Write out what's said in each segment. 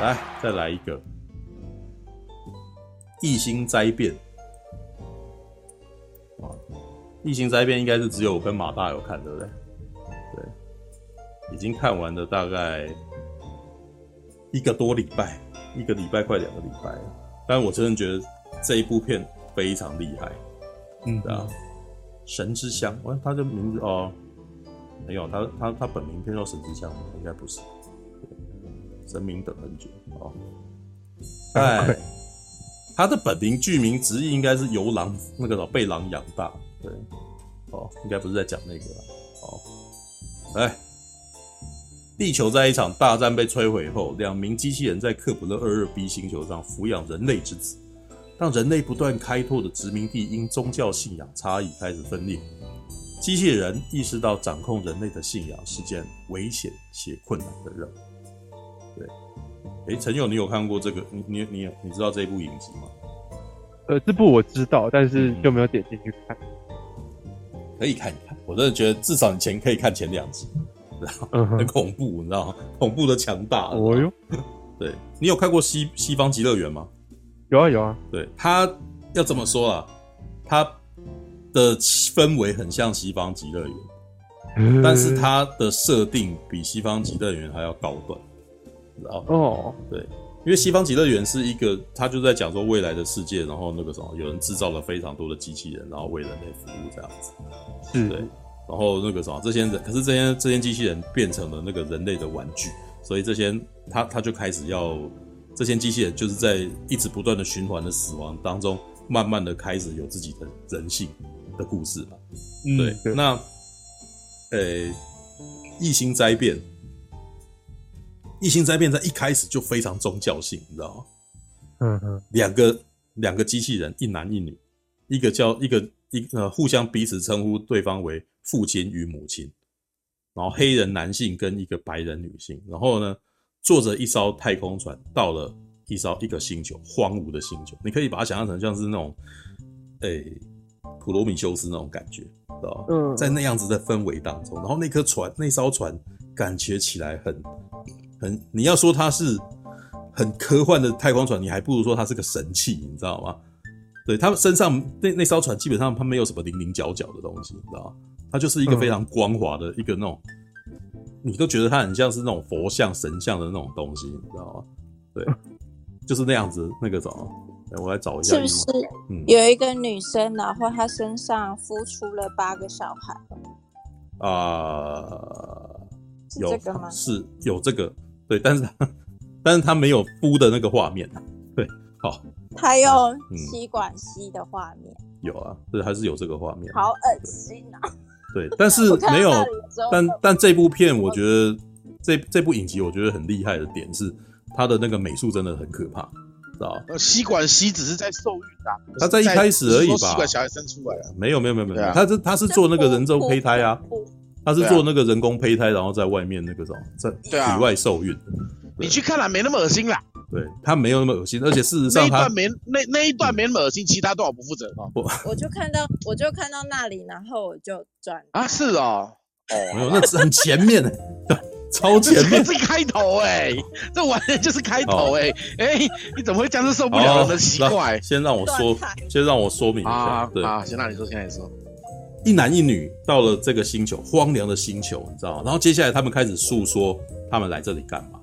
来，再来一个异星灾变。啊，异星灾变应该是只有我跟马大有看，对不对？对，已经看完了大概一个多礼拜，一个礼拜快两个礼拜了。但我真的觉得这一部片非常厉害。嗯，对啊，神之乡，哦，他的名字哦，没有，他他他本名叫做神之乡，应该不是。神明等很久哦，哎，他的本名剧名直译应该是由狼那个被狼养大，对，哦，应该不是在讲那个了，哦，哎，地球在一场大战被摧毁后，两名机器人在克卜勒二二 B 星球上抚养人类之子，当人类不断开拓的殖民地因宗教信仰差异开始分裂，机器人意识到掌控人类的信仰是件危险且困难的任务。对，哎，陈友，你有看过这个？你你你你知道这部影集吗？呃，这部我知道，但是就没有点进去看。可以看一看，我真的觉得至少你前可以看前两集，然后很恐怖，你知道吗？恐怖的强大。哦哟，对，你有看过西西方极乐园吗？有啊有啊。对，他要怎么说啊？他的氛围很像西方极乐园，但是它的设定比西方极乐园还要高端。哦，oh. 对，因为西方极乐园是一个，他就在讲说未来的世界，然后那个什么，有人制造了非常多的机器人，然后为人类服务这样子，是对，然后那个什么，这些人，可是这些这些机器人变成了那个人类的玩具，所以这些他他就开始要，这些机器人就是在一直不断的循环的死亡当中，慢慢的开始有自己的人性的故事嘛，嗯、对，对那，呃，异星灾变。异星灾变在一开始就非常宗教性，你知道吗？嗯嗯，两个两个机器人，一男一女，一个叫一个一呃，互相彼此称呼对方为父亲与母亲，然后黑人男性跟一个白人女性，然后呢，坐着一艘太空船到了一艘一个星球，荒芜的星球，你可以把它想象成像是那种，诶、欸，普罗米修斯那种感觉，知道吧？嗯，在那样子的氛围当中，然后那颗船，那艘船感觉起来很。很，你要说它是很科幻的太空船，你还不如说它是个神器，你知道吗？对，他们身上那那艘船基本上它没有什么棱棱角角的东西，你知道吗？它就是一个非常光滑的一个那种，你都觉得它很像是那种佛像、神像的那种东西，你知道吗？对，就是那样子那个什么，我来找一下，是不是？嗯，有一个女生，然后她身上孵出了八个小孩。啊、呃，有是这个吗？是有这个。对，但是，但是他没有孵的那个画面，对，好，她用吸管吸的画面、嗯，有啊，对，还是有这个画面，好恶心啊！对，但是没有，但但这部片，我觉得这这部影集，我觉得很厉害的点是，它的那个美术真的很可怕，知道吧？吸管吸只是在受孕啊，他在一开始而已吧？吸管小孩生出来了，没有没有没有没有，他是他是做那个人工胚胎啊。他是做那个人工胚胎，然后在外面那个什么，在体外受孕。你去看了没那么恶心啦。对，他没有那么恶心，而且事实上他那一段没那那一段没那么恶心，其他都好不负责哦。不，我就看到我就看到那里，然后我就转啊，是哦，哦，没有，那是很前面的，超前面，这是开头哎，这完全就是开头哎哎，你怎么会这样子受不了的奇怪？先让我说，先让我说明一下，对啊，先让你说，先让你说。一男一女到了这个星球，荒凉的星球，你知道吗？然后接下来他们开始诉说他们来这里干嘛。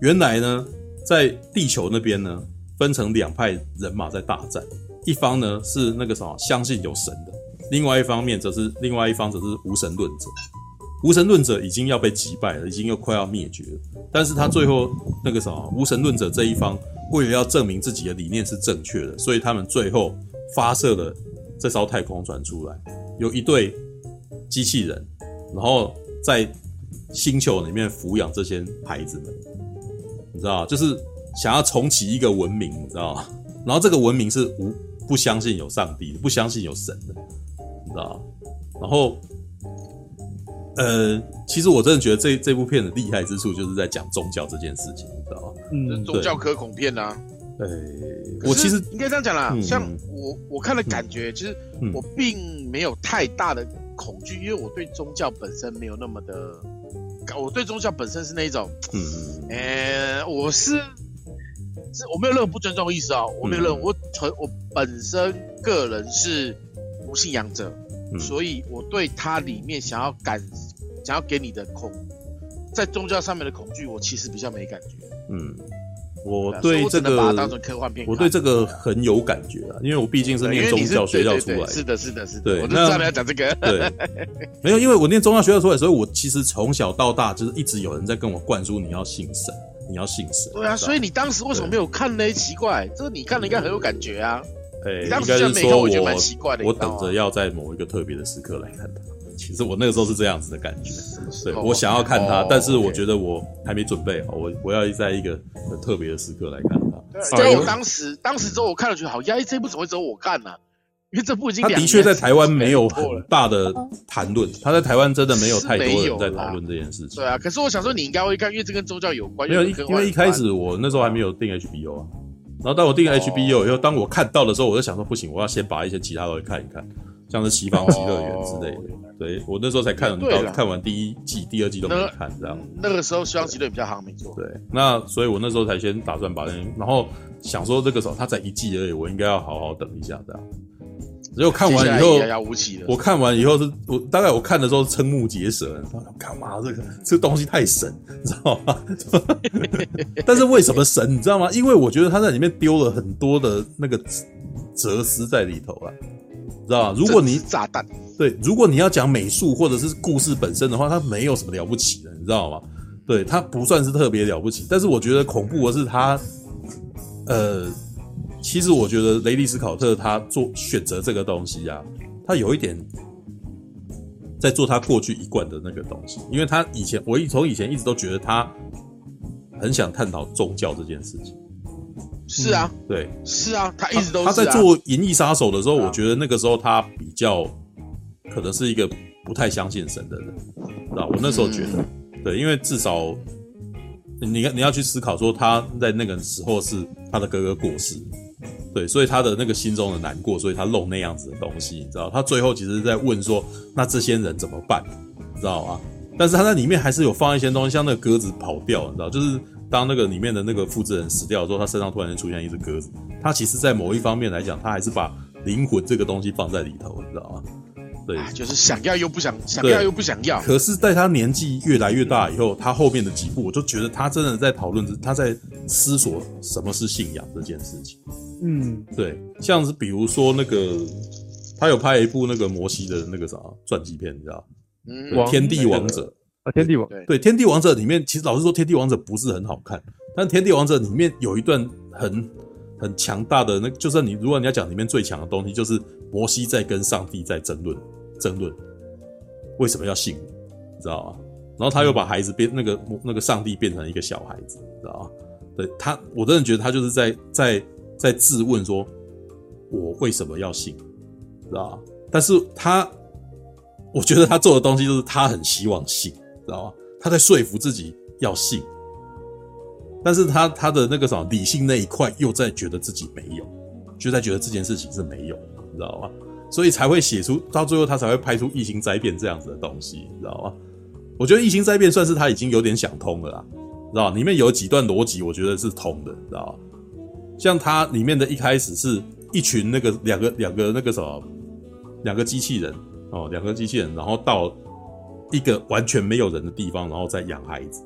原来呢，在地球那边呢，分成两派人马在大战，一方呢是那个什么相信有神的，另外一方面则是另外一方则是无神论者。无神论者已经要被击败了，已经又快要灭绝了。但是他最后那个什么无神论者这一方，为了要证明自己的理念是正确的，所以他们最后发射了。这艘太空船出来，有一对机器人，然后在星球里面抚养这些孩子们，你知道，就是想要重启一个文明，你知道吗？然后这个文明是无不相信有上帝的，不相信有神的，你知道？然后，呃，其实我真的觉得这这部片的厉害之处，就是在讲宗教这件事情，你知道吗？嗯，宗教科恐片啊。呃、我其实应该这样讲啦，嗯、像我我看的感觉，其实我并没有太大的恐惧，因为我对宗教本身没有那么的，我对宗教本身是那一种，嗯，呃，我是是我没有任何不尊重的意思啊、喔，我没有任何，我纯我本身个人是无信仰者，嗯、所以我对它里面想要感想要给你的恐，在宗教上面的恐惧，我其实比较没感觉，嗯。我对这个，我对这个很有感觉啊，因为我毕竟是念宗教学校出来的。是的，是的，是的。对，我就知道你要讲这个。对，没有，因为我念宗教学校出来，所以我其实从小到大就是一直有人在跟我灌输你要信神，你要信神。对啊，所以你当时为什么没有看呢？奇怪，这个你看了应该很有感觉啊。哎，应该是说我觉得蛮奇怪的，我等着要在某一个特别的时刻来看它。其实我那个时候是这样子的感觉，对，我想要看它，但是我觉得我还没准备好，我我要在一个很特别的时刻来看它。对，我当时当时之后我看了觉得好压抑，这部怎么会只有我看呢？因为这部已经他的确在台湾没有很大的谈论，他在台湾真的没有太多人在讨论这件事情。对啊，可是我想说你应该会看，因为这跟宗教有关。没有，因为一开始我那时候还没有订 HBO 啊，然后当我订 HBO 以后，当我看到的时候，我就想说不行，我要先把一些其他的看一看，像是西方极乐园之类的。对，我那时候才看到看完第一季，第二季都没看这样。那个时候西方极乐园比较夯，没错。对，那所以我那时候才先打算把那，然后想说这个时候它才一季而已，我应该要好好等一下这样。结果看完以后，我看完以后是我大概我看的时候瞠目结舌，干嘛？这个这个东西太神，你知道吗？但是为什么神？你知道吗？因为我觉得他在里面丢了很多的那个哲思在里头啊。知道吧？如果你炸弹对，如果你要讲美术或者是故事本身的话，它没有什么了不起的，你知道吗？对，它不算是特别了不起。但是我觉得恐怖的是他，呃，其实我觉得雷利斯考特他做选择这个东西啊，他有一点在做他过去一贯的那个东西，因为他以前我一从以前一直都觉得他很想探讨宗教这件事情。是啊，嗯、对，是啊，他一直都是、啊、他在做《银翼杀手》的时候，我觉得那个时候他比较可能是一个不太相信神的人，知道？我那时候觉得，嗯、对，因为至少你你要去思考说他在那个时候是他的哥哥过世，对，所以他的那个心中的难过，所以他弄那样子的东西，你知道？他最后其实是在问说，那这些人怎么办？你知道吗？但是他在里面还是有放一些东西，像那个鸽子跑掉，你知道？就是。当那个里面的那个复制人死掉的时候，他身上突然间出现一只鸽子。他其实，在某一方面来讲，他还是把灵魂这个东西放在里头，你知道吗？对，就是想要又不想，想要又不想要。可是，在他年纪越来越大以后，他后面的几部，我就觉得他真的在讨论，他在思索什么是信仰这件事情。嗯，对，像是比如说那个，他有拍一部那个摩西的那个啥传记片，你知道吗？嗯，天地王者。啊，天地王对，对，天地王者里面，其实老实说，天地王者不是很好看。但天地王者里面有一段很很强大的，那就算你如果你要讲里面最强的东西，就是摩西在跟上帝在争论，争论为什么要信你，你知道吗？然后他又把孩子变那个那个上帝变成一个小孩子，知道吗？对他，我真的觉得他就是在在在质问说，我为什么要信，知道吗？但是他，我觉得他做的东西就是他很希望信。知道吗？他在说服自己要信，但是他他的那个什么理性那一块又在觉得自己没有，就在觉得这件事情是没有，你知道吗？所以才会写出到最后，他才会拍出异形灾变这样子的东西，你知道吗？我觉得异形灾变算是他已经有点想通了啦，知道？里面有几段逻辑，我觉得是通的，知道吗？像他里面的一开始是一群那个两个两个那个什么两个机器人哦，两个机器人，然后到。一个完全没有人的地方，然后再养孩子，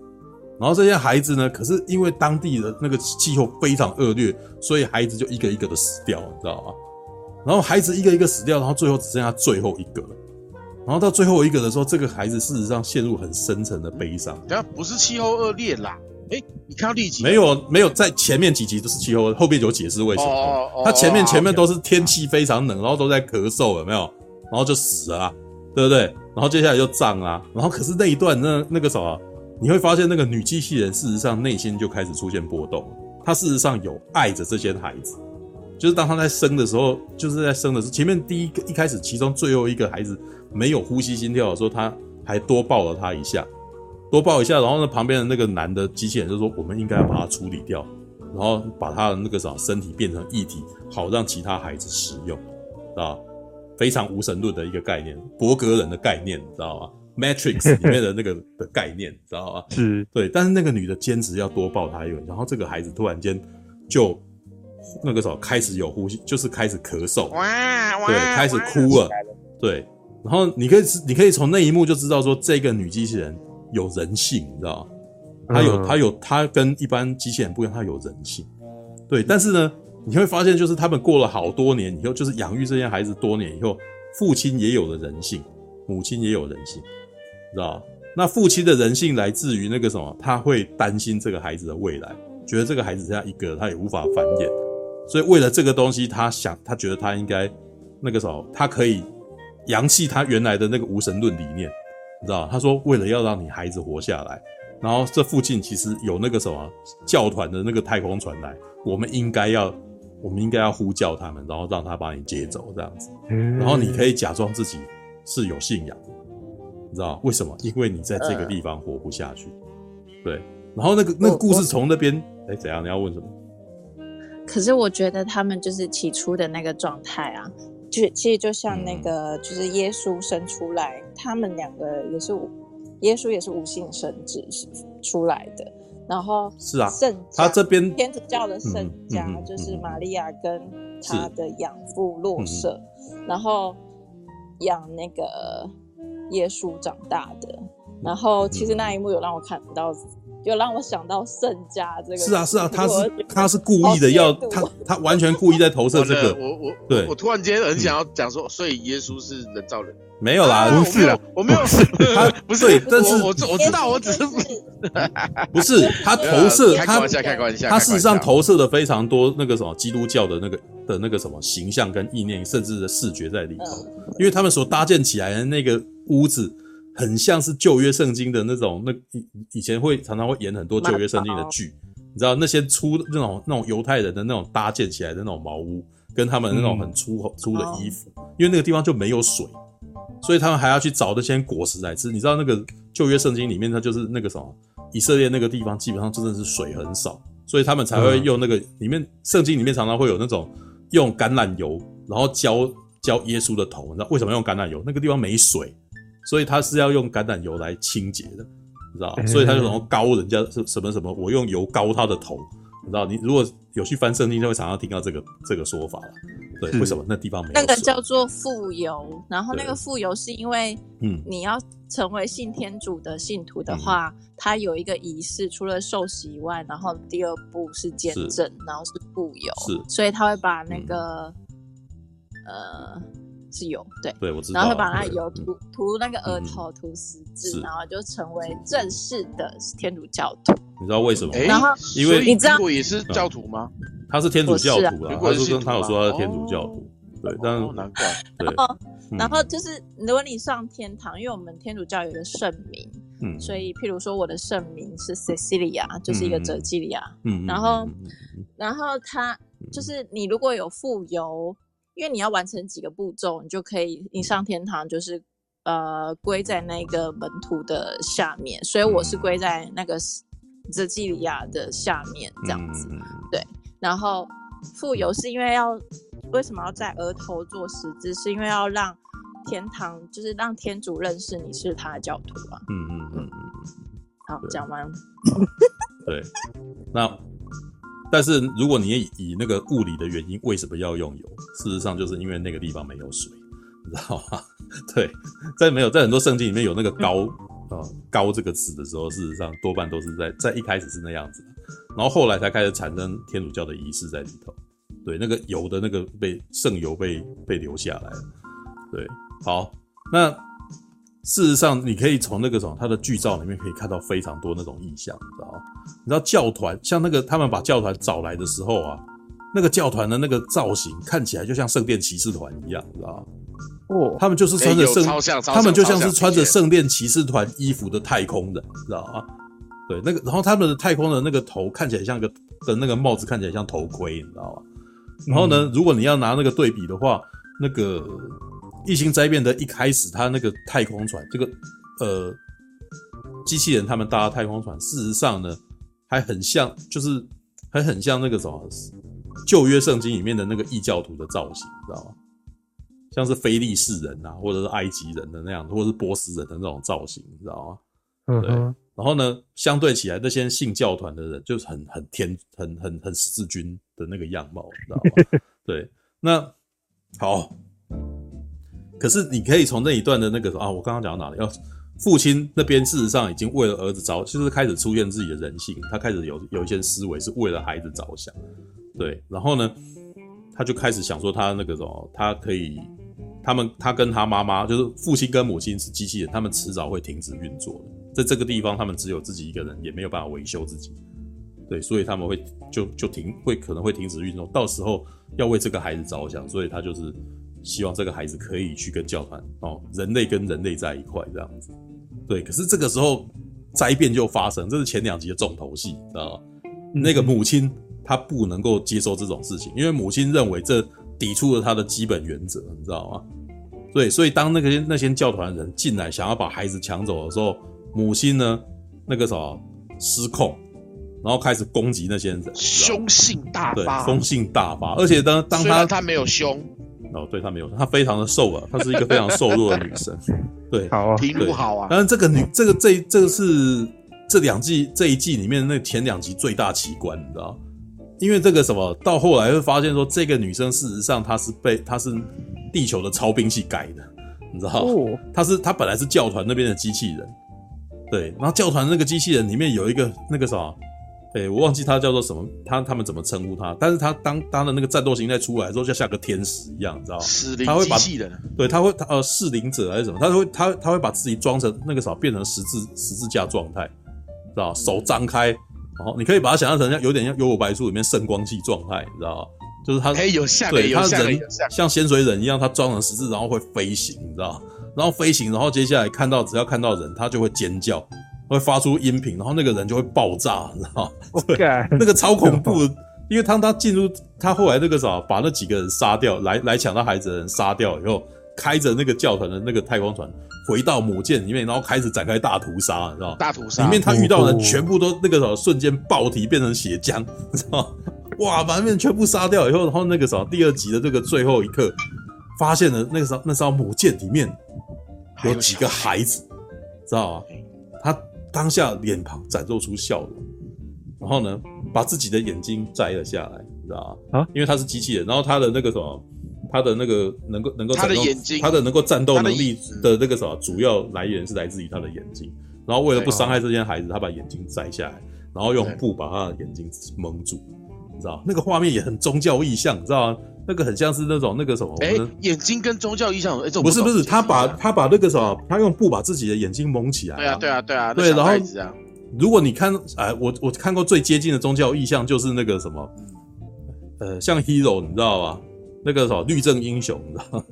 然后这些孩子呢，可是因为当地的那个气候非常恶劣，所以孩子就一个一个的死掉，你知道吗？然后孩子一个一个死掉，然后最后只剩下最后一个了。然后到最后一个的时候，这个孩子事实上陷入很深沉的悲伤。等下不是气候恶劣啦，诶，你看到第几集？没有，没有，在前面几集都是气候，后面有解释为什么。哦哦。他前面前面都是天气非常冷，然后都在咳嗽，有没有？然后就死了啊，对不对？然后接下来就葬啊，然后可是那一段那那个什么，你会发现那个女机器人事实上内心就开始出现波动，她事实上有爱着这些孩子，就是当她在生的时候，就是在生的时候，前面第一个一开始其中最后一个孩子没有呼吸心跳的时候，她还多抱了他一下，多抱一下，然后呢旁边的那个男的机器人就说我们应该要把它处理掉，然后把他的那个什么身体变成液体，好让其他孩子使用，啊？非常无神论的一个概念，伯格人的概念，你知道吗？Matrix 里面的那个的概念，你知道吗？是对，但是那个女的坚持要多抱他一会，然后这个孩子突然间就那个时候开始有呼吸，就是开始咳嗽，对，开始哭了，对。然后你可以你可以从那一幕就知道说，这个女机器人有人性，你知道吗？她有她有她跟一般机器人不一样，她有人性。对，但是呢，你会发现就是他们过了好多年以后，就是养育这些孩子多年以后，父亲也有了人性，母亲也有人性，知道？那父亲的人性来自于那个什么，他会担心这个孩子的未来，觉得这个孩子这样一个，他也无法繁衍，所以为了这个东西，他想，他觉得他应该那个什么，他可以。扬弃他原来的那个无神论理念，你知道？他说，为了要让你孩子活下来，然后这附近其实有那个什么教团的那个太空船来，我们应该要，我们应该要呼叫他们，然后让他把你接走，这样子。然后你可以假装自己是有信仰，你知道为什么？因为你在这个地方活不下去。对。然后那个那个故事从那边，哎，怎样？你要问什么？可是我觉得他们就是起初的那个状态啊。就其实就像那个，就是耶稣生出来，嗯、他们两个也是，耶稣也是无性生殖出来的。然后是啊，圣他这边天主教的圣家就是玛利亚跟他的养父若瑟，然后养那个耶稣长大的。然后其实那一幕有让我看到。有让我想到圣家这个是啊是啊，他是他是故意的要他他完全故意在投射这个。我我对我突然间很想要讲说，所以耶稣是人造人？没有啦，不是啦，我没有，他不是，但是我我知道，我只是 不是他投射，开玩笑，开玩笑，他事实上投射的非常多那个什么基督教的那个的那个什么形象跟意念，甚至的视觉在里头，因为他们所搭建起来的那个屋子。很像是旧约圣经的那种，那以以前会常常会演很多旧约圣经的剧，你知道那些粗那种那种犹太人的那种搭建起来的那种茅屋，跟他们那种很粗、嗯、粗的衣服，因为那个地方就没有水，所以他们还要去找那些果实来吃。你知道那个旧约圣经里面，它就是那个什么以色列那个地方基本上真的是水很少，所以他们才会用那个里面圣经里面常常会有那种用橄榄油，然后浇浇耶稣的头。你知道为什么用橄榄油？那个地方没水。所以他是要用橄榄油来清洁的，你知道？所以他就然后膏人家是什么什么，我用油膏他的头，你知道？你如果有去翻圣经，就会常常听到这个这个说法了。对，为什么那地方没有？那个叫做傅油，然后那个傅油是因为，嗯，你要成为信天主的信徒的话，他有一个仪式，除了受洗以外，然后第二步是见证，然后是傅油，是，所以他会把那个，呃。是油，对，对，我知道。然后会把那油涂涂那个额头，涂十字，然后就成为正式的天主教徒。你知道为什么？然后因为你知道也是教徒吗？他是天主教徒啊，他说他有说他是天主教徒，对，但是难怪。然后，然后就是如果你上天堂，因为我们天主教有一个圣名，嗯，所以譬如说我的圣名是 Cecilia，就是一个哲基利亚，嗯，然后，然后他就是你如果有富有。因为你要完成几个步骤，你就可以你上天堂，就是呃归在那个门徒的下面，所以我是归在那个泽基里亚的下面这样子，对。然后富有是因为要为什么要在额头做十字？是因为要让天堂，就是让天主认识你是他的教徒啊。嗯嗯嗯嗯。好，讲完。对，那。但是如果你以以那个物理的原因，为什么要用油？事实上，就是因为那个地方没有水，你知道吗？对，在没有在很多圣经里面有那个高啊高这个词的时候，事实上多半都是在在一开始是那样子，然后后来才开始产生天主教的仪式在里头。对，那个油的那个被圣油被被留下来了。对，好，那。事实上，你可以从那个什么，他的剧照里面可以看到非常多那种意象，你知道吗？你知道教团像那个他们把教团找来的时候啊，那个教团的那个造型看起来就像圣殿骑士团一样，你知道吗？哦，他们就是穿着圣，他们就像是穿着圣殿骑士团衣服的太空人，你知道吗？对，那个，然后他们的太空的那个头看起来像个的那个帽子看起来像头盔，你知道吗？然后呢，如果你要拿那个对比的话，那个。异星灾变的一开始，他那个太空船，这个呃机器人他们搭的太空船，事实上呢，还很像，就是还很像那个什么旧约圣经里面的那个异教徒的造型，你知道吗？像是非利士人啊，或者是埃及人的那样，或者是波斯人的那种造型，你知道吗？嗯、对。然后呢，相对起来，那些信教团的人就是很很天很很很十字军的那个样貌，你知道吗？对。那好，可是你可以从那一段的那个啊，我刚刚讲到哪里？要父亲那边事实上已经为了儿子着，就是开始出现自己的人性，他开始有有一些思维是为了孩子着想，对。然后呢，他就开始想说，他那个什么，他可以。他们他跟他妈妈就是父亲跟母亲是机器人，他们迟早会停止运作的。在这个地方，他们只有自己一个人，也没有办法维修自己。对，所以他们会就就停，会可能会停止运作。到时候要为这个孩子着想，所以他就是希望这个孩子可以去跟教团哦，人类跟人类在一块这样子。对，可是这个时候灾变就发生，这是前两集的重头戏，知道吗？那个母亲她不能够接受这种事情，因为母亲认为这。抵触了她的基本原则，你知道吗？对，所以当那个那些教团的人进来想要把孩子抢走的时候，母亲呢，那个什么失控，然后开始攻击那些人，凶性大发，对，凶性大发。而且当当他他没有凶，哦，对他没有，他非常的瘦啊，她是一个非常瘦弱的女生，对，好啊，皮肤好啊。但是，这个女这个这这个是这两季这一季里面那前两集最大奇观，你知道。因为这个什么，到后来会发现说，这个女生事实上她是被她是地球的超兵器改的，你知道哦？她是她本来是教团那边的机器人，对，然后教团那个机器人里面有一个那个什么，哎，我忘记他叫做什么，他他们怎么称呼他？但是他当当的那个战斗形态出来之后，就像个天使一样，你知道吗？使灵机器人，对，他会他呃适灵者还是什么？他会他他会把自己装成那个啥，变成十字十字架状态，知道手张开。然后，你可以把它想象成像有点像《幽游白书》里面圣光器状态，你知道吗？就是他，有像对，他人像像仙水忍一样，他装成十字，然后会飞行，你知道？然后飞行，然后接下来看到只要看到人，他就会尖叫，会发出音频，然后那个人就会爆炸，你知道吗？对那个超恐怖的，因为当他进入他后来那个啥，把那几个人杀掉，来来抢他孩子的人杀掉以后，开着那个教团的那个太空船。回到母舰里面，然后开始展开大屠杀，你知道吗？大屠杀里面他遇到的人全部都那个什么瞬间爆体变成血浆，你知道吗？哇，把那边全部杀掉以后，然后那个什么第二集的这个最后一刻，发现了那个时候那艘母舰里面有几个孩子，知道吗？他当下脸庞展露出笑容，然后呢，把自己的眼睛摘了下来，你知道吗？啊，因为他是机器人，然后他的那个什么。他的那个能够能够战斗，他的眼睛，他的能够战斗能力的那个什么主要来源是来自于他的眼睛。然后为了不伤害这些孩子，他把眼睛摘下来，然后用布把他的眼睛蒙住，你知道？那个画面也很宗教意象，你知道吗？那个很像是那种那个什么？哎，眼睛跟宗教意象，哎，这种不是不是，他把他把那个什么，他用布把自己的眼睛蒙起来。对啊对啊对啊，对。然后如果你看，哎，我我看过最接近的宗教意象就是那个什么，呃，像 Hero，你知道吧？那个什么律政英雄，你知道吗？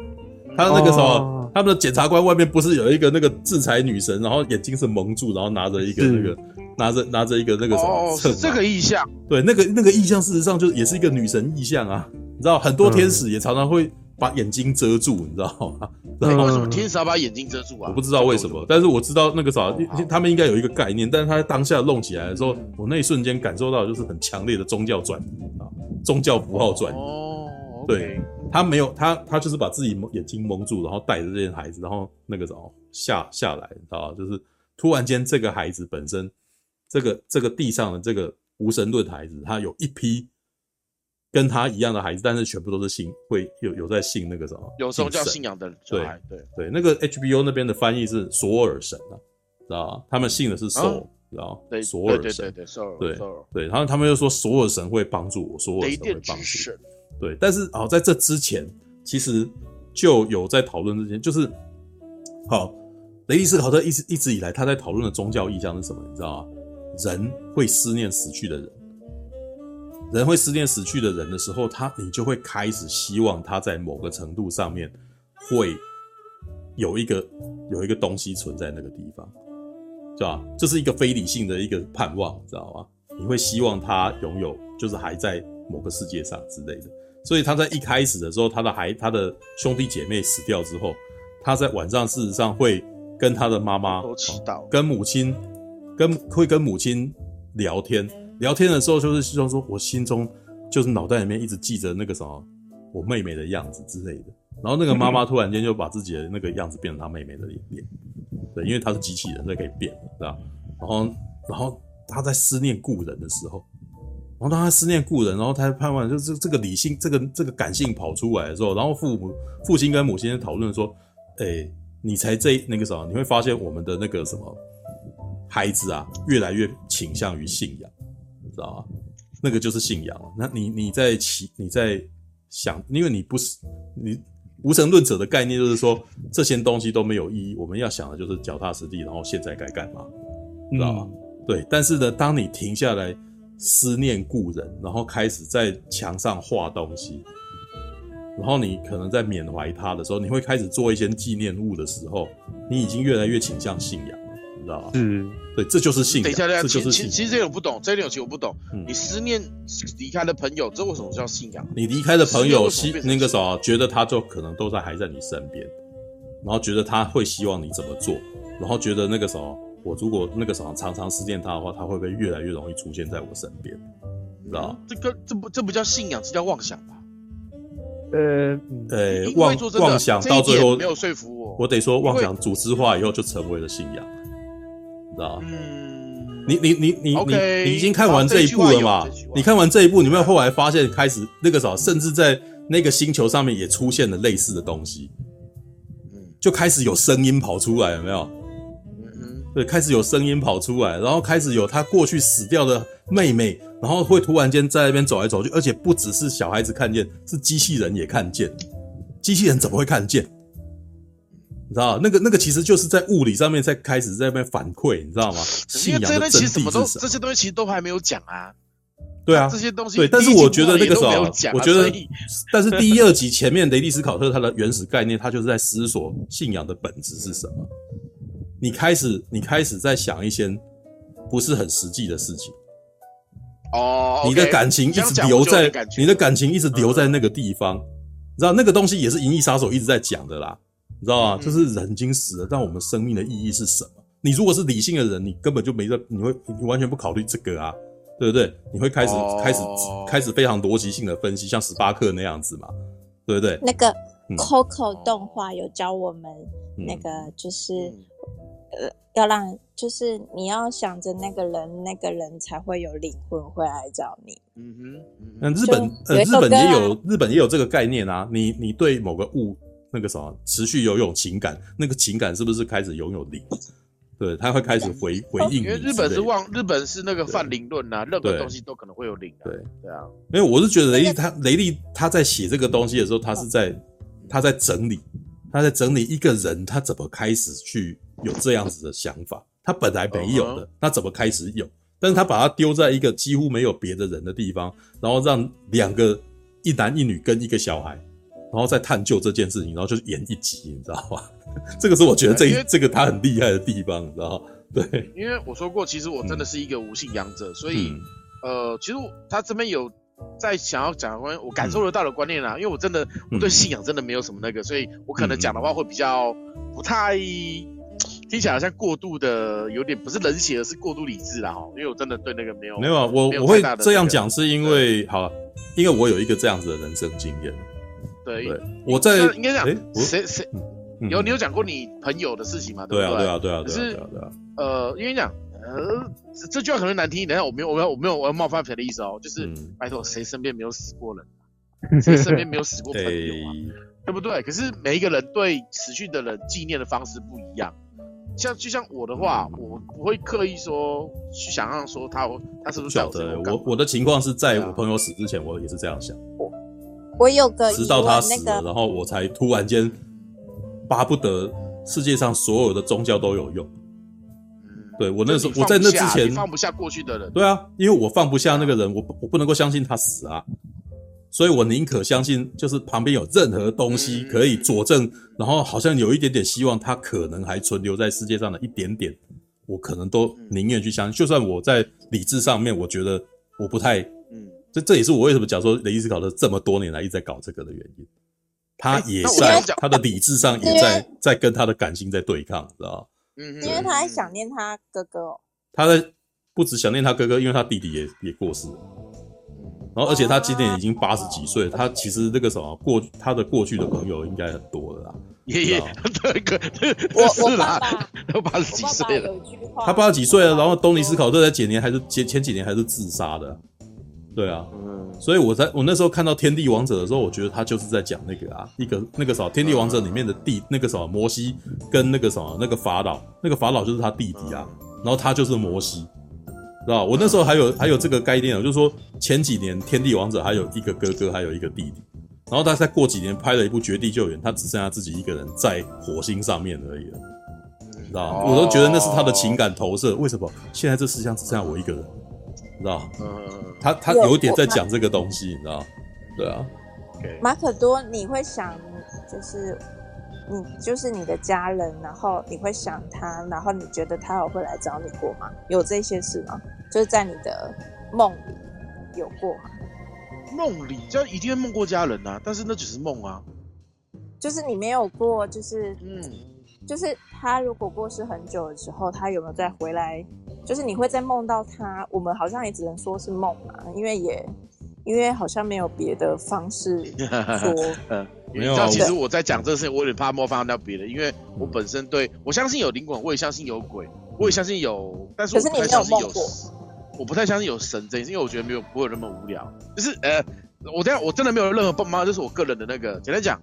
他那个什么，哦、他们的检察官外面不是有一个那个制裁女神，然后眼睛是蒙住，然后拿着一个那个拿着拿着一个那个什么？哦，是这个意象。对，那个那个意象，事实上就也是一个女神意象啊。你知道，很多天使也常常会把眼睛遮住，你知道吗？为什么天使要把眼睛遮住啊？我不知道为什么，但是我知道那个啥，他们应该有一个概念。但是他在当下弄起来的时候，我那一瞬间感受到就是很强烈的宗教转移啊，宗教符号转移。哦。对，他没有他他就是把自己眼睛蒙住，然后带着这些孩子，然后那个什么下下来，你知道就是突然间这个孩子本身，这个这个地上的这个无神论孩子，他有一批跟他一样的孩子，但是全部都是信会有有在信那个什么有宗教信仰的小孩，对对对，那个 HBO 那边的翻译是索尔神啊，知道吧？他们信的是索尔，知道吧？对，索尔神，对对对对，然后他们又说索尔神会帮助我，索尔神会帮助。对，但是好，在这之前，其实就有在讨论之前，就是好，雷迪斯考特一直一直以来他在讨论的宗教意象是什么？你知道吗？人会思念死去的人，人会思念死去的人的时候，他你就会开始希望他在某个程度上面会有一个有一个东西存在那个地方，是吧？这是一个非理性的一个盼望，知道吗？你会希望他拥有，就是还在某个世界上之类的。所以他在一开始的时候，他的孩，他的兄弟姐妹死掉之后，他在晚上事实上会跟他的妈妈、祈祷，跟母亲，跟会跟母亲聊天，聊天的时候就是希望说，我心中就是脑袋里面一直记着那个什么我妹妹的样子之类的。然后那个妈妈突然间就把自己的那个样子变成她妹妹的脸，对，因为她是机器人，所以可以变，对吧？然后，然后她在思念故人的时候，然后当他思念故人，然后他盼望就是这个理性，这个这个感性跑出来的时候，然后父母父亲跟母亲讨论说，哎，你才这那个什么，你会发现我们的那个什么孩子啊，越来越倾向于信仰，知道吗？那个就是信仰。那你你在起你在想，因为你不是你。无神论者的概念就是说，这些东西都没有意义。我们要想的就是脚踏实地，然后现在该干嘛，知道吗？嗯、对。但是呢，当你停下来思念故人，然后开始在墙上画东西，然后你可能在缅怀他的时候，你会开始做一些纪念物的时候，你已经越来越倾向信仰了，你。知道嗯，对，这就是信仰。等一下，等一下，这就是信仰。其实这点我不懂，这点其实我不懂。嗯，你思念离开的朋友，这为什么叫信仰？你离开的朋友，那个啥，觉得他就可能都在还在你身边，然后觉得他会希望你怎么做，然后觉得那个什么，我如果那个什么常常思念他的话，他会不会越来越容易出现在我身边？知道、嗯、这个这不这不叫信仰，这叫妄想吧？呃呃，妄妄想到最后没有说服我，我得说妄想组织化以后就成为了信仰。知道嗯，你你你你 okay, 你你已经看完这一部了嘛？你看完这一部，你有没有后来发现开始那个啥，甚至在那个星球上面也出现了类似的东西，嗯，就开始有声音跑出来，有没有？对，开始有声音跑出来，然后开始有他过去死掉的妹妹，然后会突然间在那边走来走去，而且不只是小孩子看见，是机器人也看见，机器人怎么会看见？你知道那个那个其实就是在物理上面在开始在那边反馈，你知道吗？信仰的真谛是什么？这些东西其实都还没有讲啊。对啊，这些东西对，但是我觉得那个时候，啊、我觉得，但是第一、二集前面雷利斯考特他的原始概念，他就是在思索信仰的本质是什么。你开始，你开始在想一些不是很实际的事情。哦，你的感情一直留在，你的感情一直留在那个地方，你知道那个东西也是《银翼杀手》一直在讲的啦。你知道吗？就是人已经死了，但我们生命的意义是什么？你如果是理性的人，你根本就没在，你会你完全不考虑这个啊，对不对？你会开始、oh. 开始开始非常逻辑性的分析，像史巴克那样子嘛，对不对？那个 Coco 动画有教我们，那个就是、嗯、呃，要让就是你要想着那个人，那个人才会有灵魂会来找你。嗯哼，那日本呃，日本也有日本也有这个概念啊，你你对某个物。那个什么，持续有有情感，那个情感是不是开始拥有灵？对，他会开始回回应。因为日本是妄，日本是那个泛灵论呐，任何东西都可能会有灵。对对啊，因为我是觉得雷利他雷利他在写这个东西的时候，他是在他在整理，他在整理一个人他怎么开始去有这样子的想法，他本来没有的，他怎么开始有？但是他把他丢在一个几乎没有别的人的地方，然后让两个一男一女跟一个小孩。然后再探究这件事情，然后就演一集，你知道吗？这个是我觉得这这个他很厉害的地方，你知道吗？对，因为我说过，其实我真的是一个无信仰者，嗯、所以呃，其实他这边有在想要讲的关，我感受得到的观念啊，嗯、因为我真的我对信仰真的没有什么那个，所以我可能讲的话会比较不太听起来好像过度的，有点不是冷血，而是过度理智了哈。因为我真的对那个没有没有啊，我我会这样讲是因为好，因为我有一个这样子的人生经验。对，我在应该讲谁谁有你有讲过你朋友的事情吗？对啊，对啊，对啊，可是呃，因为讲呃，这句话可能难听，等下我没有，我没有，我没有，我要冒犯谁的意思哦，就是拜托，谁身边没有死过人？谁身边没有死过朋友啊？对不对？可是每一个人对死去的人纪念的方式不一样。像就像我的话，我不会刻意说去想象说他他是不是晓得？我我的情况是在我朋友死之前，我也是这样想。我有个直到他死了，然后我才突然间巴不得世界上所有的宗教都有用。嗯，对，我那时候我在那之前放不下过去的人。对啊，因为我放不下那个人，我我不能够相信他死啊，所以我宁可相信就是旁边有任何东西可以佐证，然后好像有一点点希望它可能还存留在世界上的一点点，我可能都宁愿去相信，就算我在理智上面我觉得我不太。嗯这这也是我为什么讲说雷伊斯考特这么多年来一直在搞这个的原因，他也在他的理智上也在在跟他的感性在对抗，知道嗯，因为他还想念他哥哥哦。他在不止想念他哥哥，因为他弟弟也也过世了。然后，而且他今年已经八十几岁，他其实那个什么过他的过去的朋友应该很多了啦。爷爷，这个，我 是啦，都八十几岁了。他八十几岁了，然后东尼斯考特在几年还是前前几年还是自杀的。对啊，嗯，所以我在我那时候看到《天地王者》的时候，我觉得他就是在讲那个啊，一个那个什么《天地王者》里面的弟，那个什么摩西跟那个什么那个法老，那个法老就是他弟弟啊，然后他就是摩西。知道我那时候还有还有这个概念，就是说前几年《天地王者》还有一个哥哥，还有一个弟弟，然后他再过几年拍了一部《绝地救援》，他只剩下自己一个人在火星上面而已了，知道我都觉得那是他的情感投射。为什么现在这世界上只剩下我一个人？知道他他有点在讲这个东西，你知道？对啊。马可多，你会想就是。你就是你的家人，然后你会想他，然后你觉得他有会来找你过吗？有这些事吗？就是在你的梦里有过吗？梦里就一定会梦过家人啊，但是那只是梦啊。就是你没有过，就是嗯，就是他如果过世很久的时候，他有没有再回来？就是你会再梦到他？我们好像也只能说是梦嘛，因为也因为好像没有别的方式说。你知道，其实我在讲这个事情，我有点怕冒犯到别人，因为我本身对我相信有灵魂，我也相信有鬼，我也相信有，但是我不太相信有，我不太相信有神这件事，因为我觉得没有不会有那么无聊。就是呃，我这样我真的没有任何帮忙，就是我个人的那个。简单讲，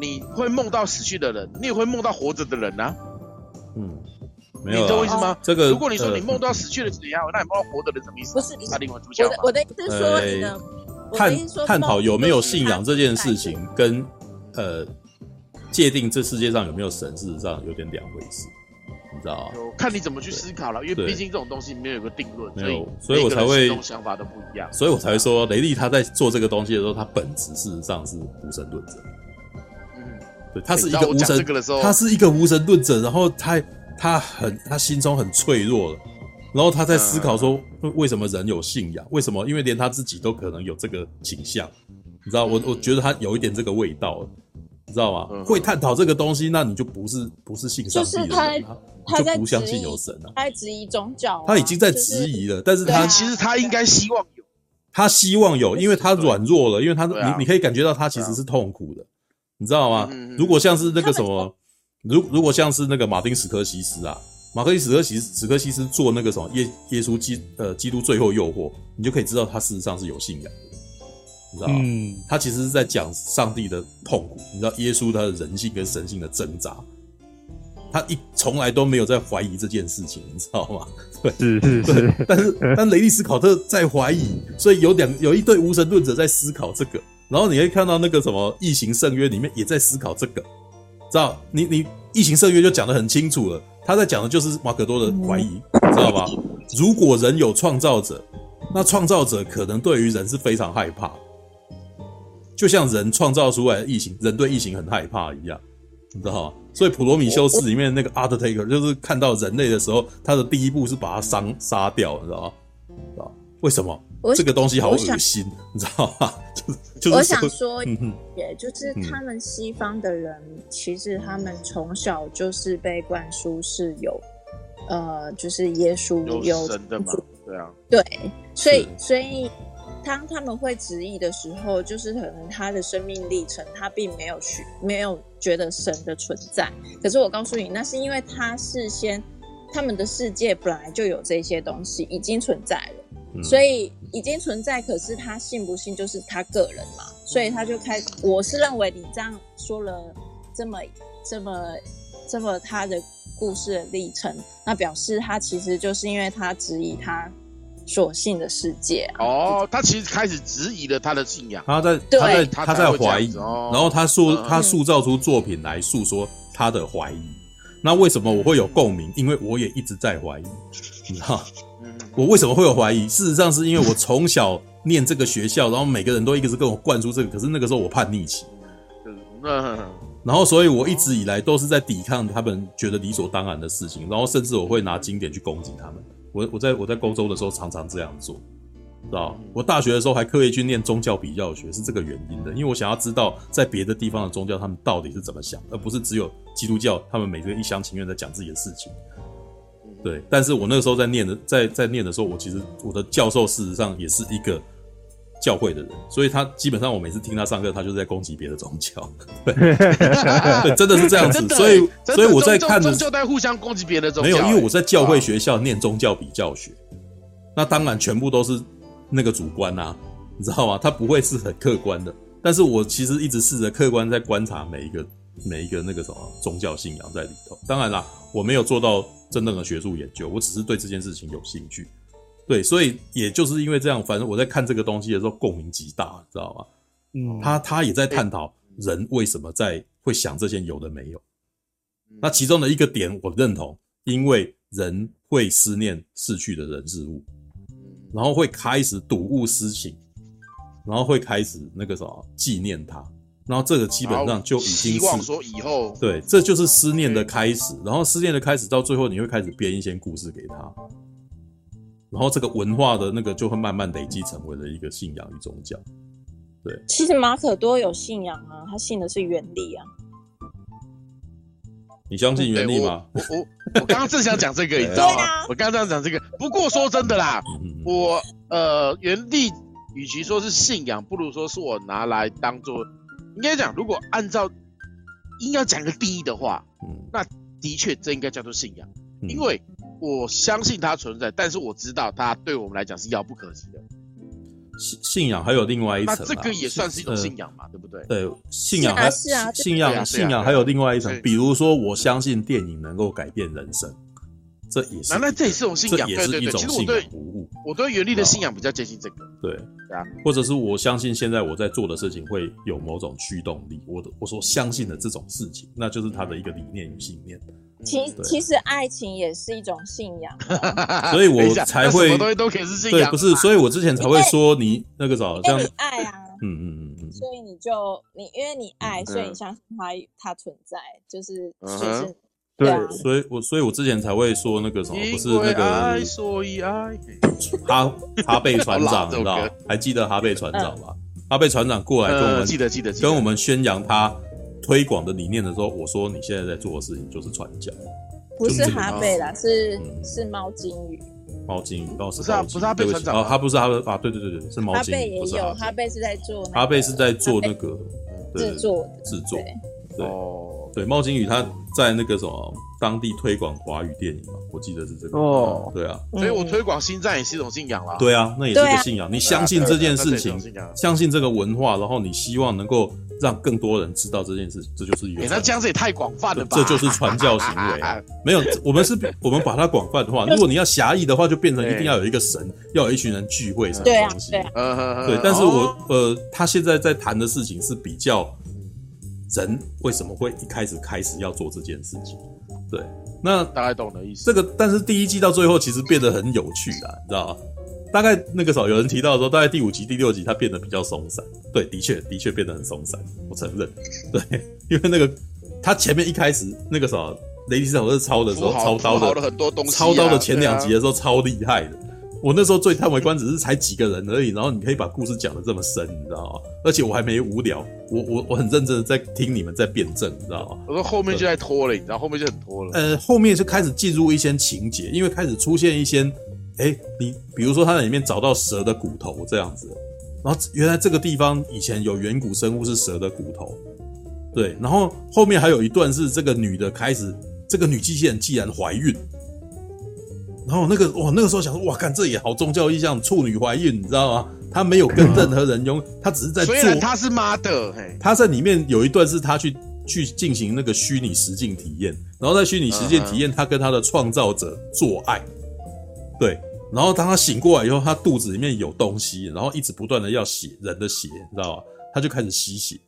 你会梦到死去的人，你也会梦到活着的人啊。嗯，没有，你懂我意思吗？这个，如果你说你梦到死去的人怎样，那你梦到活着的人什么意思？不是，他灵魂出窍。我的意思是说你的。探探讨有没有信仰这件事情，跟呃界定这世界上有没有神，事实上有点两回事，你知道吗？看你怎么去思考了，因为毕竟这种东西没有一个定论，没有，所以我才会想法都不一样。所以我才会说，雷利他在做这个东西的时候，他本质事实上是无神论者。嗯，对，他是一个无神，他是一个无神论者，然后他他很他心中很脆弱了。然后他在思考说，为什么人有信仰？为什么？因为连他自己都可能有这个倾向，你知道？我我觉得他有一点这个味道，你知道吗？会探讨这个东西，那你就不是不是信上帝的人，他就不相信有神啊。他在质疑宗教，他已经在质疑了。但是他其实他应该希望有，他希望有，因为他软弱了，因为他你你可以感觉到他其实是痛苦的，你知道吗？如果像是那个什么，如如果像是那个马丁·史科西斯啊。马克西史克西斯史克西斯做那个什么耶耶稣基呃基督最后诱惑，你就可以知道他事实上是有信仰的，你知道吗？嗯，他其实是在讲上帝的痛苦，你知道耶稣他的人性跟神性的挣扎，他一从来都没有在怀疑这件事情，你知道吗？对，是是是，对，但是但雷利斯考特在怀疑，所以有两有一对无神论者在思考这个，然后你可以看到那个什么异形圣约里面也在思考这个，知道？你你异形圣约就讲得很清楚了。他在讲的就是马可多的怀疑，知道吧？如果人有创造者，那创造者可能对于人是非常害怕，就像人创造出来的异形，人对异形很害怕一样，你知道吗？所以《普罗米修斯》里面那个 Undertaker 就是看到人类的时候，他的第一步是把他杀杀掉，你知道吗？知道为什么？这个东西好恶心，你知道吗？就是就我想说，也就是他们西方的人，其实他们从小就是被灌输是有，呃，就是耶稣有神的嘛，对啊，对，所以所以当他们会质疑的时候，就是可能他的生命历程，他并没有去没有觉得神的存在。可是我告诉你，那是因为他事先他们的世界本来就有这些东西已经存在了。所以已经存在，可是他信不信就是他个人嘛。所以他就开，我是认为你这样说了这么这么这么他的故事的历程，那表示他其实就是因为他质疑他所信的世界。哦，他其实开始质疑了他的信仰。他在他在他在怀疑，然后他塑他塑造出作品来诉说他的怀疑。那为什么我会有共鸣？因为我也一直在怀疑，你知道。我为什么会有怀疑？事实上是因为我从小念这个学校，然后每个人都一直跟我灌输这个，可是那个时候我叛逆期，然后所以我一直以来都是在抵抗他们觉得理所当然的事情，然后甚至我会拿经典去攻击他们。我我在我在欧洲的时候常常这样做，知道？我大学的时候还刻意去念宗教比较学，是这个原因的，因为我想要知道在别的地方的宗教他们到底是怎么想，而不是只有基督教他们每个人一厢情愿在讲自己的事情。对，但是我那个时候在念的，在在念的时候，我其实我的教授事实上也是一个教会的人，所以他基本上我每次听他上课，他就是在攻击别的宗教，对，对，真的是这样子，所以所以我在看的宗教在互相攻击别的宗教，没有，因为我在教会学校念宗教比教学，那当然全部都是那个主观啊，你知道吗？他不会是很客观的，但是我其实一直试着客观在观察每一个每一个那个什么宗教信仰在里头，当然啦，我没有做到。真正的学术研究，我只是对这件事情有兴趣，对，所以也就是因为这样，反正我在看这个东西的时候共鸣极大，知道吗？嗯，他他也在探讨人为什么在会想这些有的没有。那其中的一个点我认同，因为人会思念逝去的人事物，然后会开始睹物思情，然后会开始那个什么纪念他。然后这个基本上就已经是希望说以后对，这就是思念的开始。然后思念的开始到最后，你会开始编一些故事给他。然后这个文化的那个就会慢慢累积成为了一个信仰与宗教。对，其实马可多有信仰啊，他信的是原力啊。你相信原力吗？我我我刚刚正想讲这个，你知道吗？我刚刚这样讲这个。不过说真的啦，我呃原力与其说是信仰，不如说是我拿来当做。应该讲，如果按照硬要讲一个定义的话，嗯，那的确这应该叫做信仰，嗯，因为我相信它存在，但是我知道它对我们来讲是遥不可及的。信信仰还有另外一层，那这个也算是一种信仰嘛，呃、对不对？对，信仰还是啊，信仰信仰还有另外一层，比如说我相信电影能够改变人生。这也是，那这也是种信仰，这也是一种信仰。我对原力的信仰比较接近这个，对对啊，或者是我相信现在我在做的事情会有某种驱动力，我的我所相信的这种事情，那就是他的一个理念与信念。其其实爱情也是一种信仰，所以我才会什么东西都可以是信仰，对，不是，所以我之前才会说你那个早像爱啊，嗯嗯嗯嗯，所以你就你因为你爱，所以你相信他他存在，就是就是。对，所以我所以我之前才会说那个什么，不是那个爱，所以爱。哈哈贝船长，你知道？还记得哈贝船长吗？哈贝船长过来跟我们，记得记得跟我们宣扬他推广的理念的时候，我说你现在在做的事情就是传教，不是哈贝啦，是是猫金鱼，猫金鱼哦，不是啊，不是哈贝船长哦，他不是哈贝啊，对对对对，是猫金鱼，哈贝也有，哈贝是在做，哈贝是在做那个制作制作，对。对，猫金鱼他在那个什么当地推广华语电影嘛，我记得是这个哦，对啊，所以我推广星战也是一种信仰啦。对啊，那也是一个信仰，你相信这件事情，相信这个文化，然后你希望能够让更多人知道这件事，这就是一个。那这样子也太广泛了吧？这就是传教行为。没有，我们是，我们把它广泛化。如果你要狭义的话，就变成一定要有一个神，要有一群人聚会什么东西。对，对，但是我呃，他现在在谈的事情是比较。人为什么会一开始开始要做这件事情？对，那大概懂的意思。这个，但是第一季到最后其实变得很有趣啦，你知道吗？大概那个时候有人提到说，大概第五集、第六集它变得比较松散。对，的确，的确变得很松散，我承认。对，因为那个他前面一开始那个时候雷迪斯考特抄的时候，抄刀的很多东西，抄刀的前两集的时候超厉害的。我那时候最叹为观止是才几个人而已，然后你可以把故事讲的这么深，你知道吗？而且我还没无聊，我我我很认真的在听你们在辩证，你知道吗？我说后面就在拖了，你知道后面就很拖了。呃，后面就开始进入一些情节，因为开始出现一些，哎、欸，你比如说他在里面找到蛇的骨头这样子，然后原来这个地方以前有远古生物是蛇的骨头，对，然后后面还有一段是这个女的开始，这个女机器人既然怀孕。然后那个哇，那个时候想说哇，看这也好宗教意象，处女怀孕，你知道吗？她没有跟任何人用，她只是在做。虽然她是妈的，嘿，她在里面有一段是她去去进行那个虚拟实境体验，然后在虚拟实境体验，她跟她的创造者做爱。对，然后当她醒过来以后，她肚子里面有东西，然后一直不断的要血，人的血，你知道吗？她就开始吸血，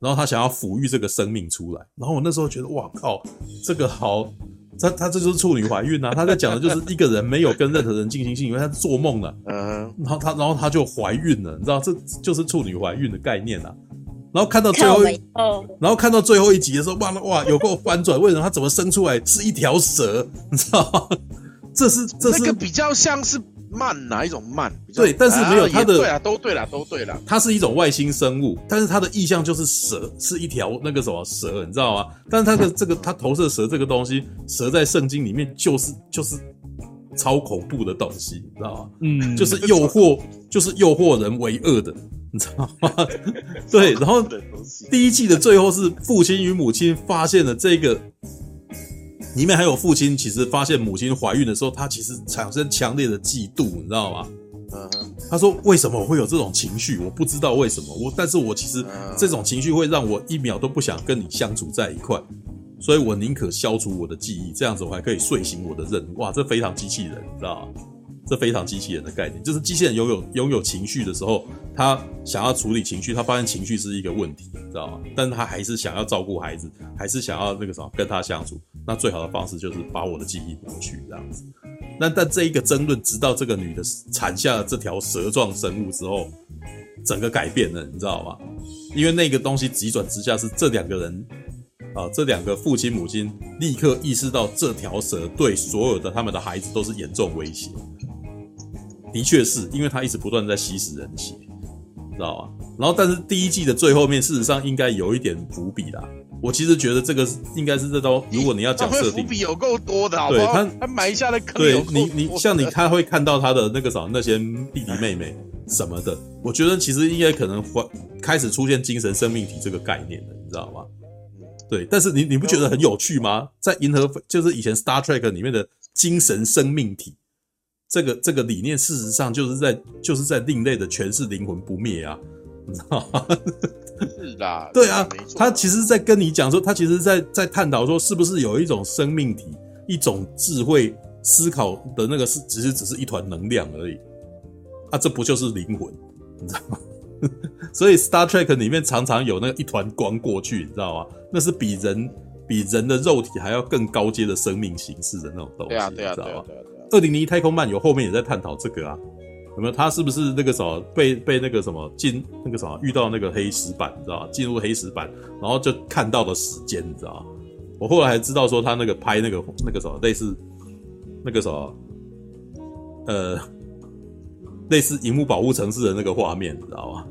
然后她想要抚育这个生命出来。然后我那时候觉得哇靠，这个好。他他这就是处女怀孕呐、啊，他在讲的就是一个人没有跟任何人进行性，因为他做梦了，嗯，然后他然后他就怀孕了，你知道这就是处女怀孕的概念啊。然后看到最后一，然后看到最后一集的时候，哇哇有够翻转，为什么他怎么生出来是一条蛇？你知道吗？这是这是这个比较像是。慢哪一种慢？对，但是没有它的。对啊，都对了，都对了。它是一种外星生物，但是它的意象就是蛇，是一条那个什么蛇，你知道吗？但是它的 这个它投射蛇这个东西，蛇在圣经里面就是就是超恐怖的东西，你知道吗？嗯，就是诱惑，就是诱惑人为恶的，你知道吗？对，然后第一季的最后是父亲与母亲发现了这个，里面还有父亲，其实发现母亲怀孕的时候，他其实产生强烈的嫉妒，你知道吗？他说：“为什么我会有这种情绪？我不知道为什么。我，但是我其实这种情绪会让我一秒都不想跟你相处在一块，所以我宁可消除我的记忆，这样子我还可以睡醒我的任务。哇，这非常机器人，你知道吗？这非常机器人的概念，就是机器人拥有拥有情绪的时候，他想要处理情绪，他发现情绪是一个问题，知道吗？但是他还是想要照顾孩子，还是想要那个什么跟他相处。那最好的方式就是把我的记忆抹去，这样子。”那但这一个争论，直到这个女的产下了这条蛇状生物之后，整个改变了，你知道吗？因为那个东西急转直下，是这两个人啊，这两个父亲母亲立刻意识到这条蛇对所有的他们的孩子都是严重威胁。的确是因为他一直不断在吸食人血，知道吗？然后，但是第一季的最后面，事实上应该有一点伏笔啦。我其实觉得这个应该是这招。如果你要讲设定，伏笔有够多的，好不好？对，他他埋下的坑对你，你像你，他会看到他的那个什么那些弟弟妹妹什么的。我觉得其实应该可能会开始出现精神生命体这个概念了，你知道吗？对，但是你你不觉得很有趣吗？在银河就是以前 Star Trek 里面的精神生命体这个这个理念，事实上就是在就是在另类的诠释灵魂不灭啊，你知道吗？是的，对啊，他其实，在跟你讲说，他其实，在在探讨说，是不是有一种生命体，一种智慧思考的那个是，只是只是一团能量而已，啊，这不就是灵魂，你知道吗？所以 Star Trek 里面常常有那个一团光过去，你知道吗？那是比人比人的肉体还要更高阶的生命形式的那种东西，对啊，对啊，对啊，对啊，对啊。二零零一太空漫游后面也在探讨这个啊。有没有他是不是那个什么被被那个什么进那个什么遇到那个黑石板，你知道？进入黑石板，然后就看到了时间，你知道？我后来还知道说他那个拍那个那个什么类似那个什么呃类似荧幕保护城市的那个画面，你知道吗？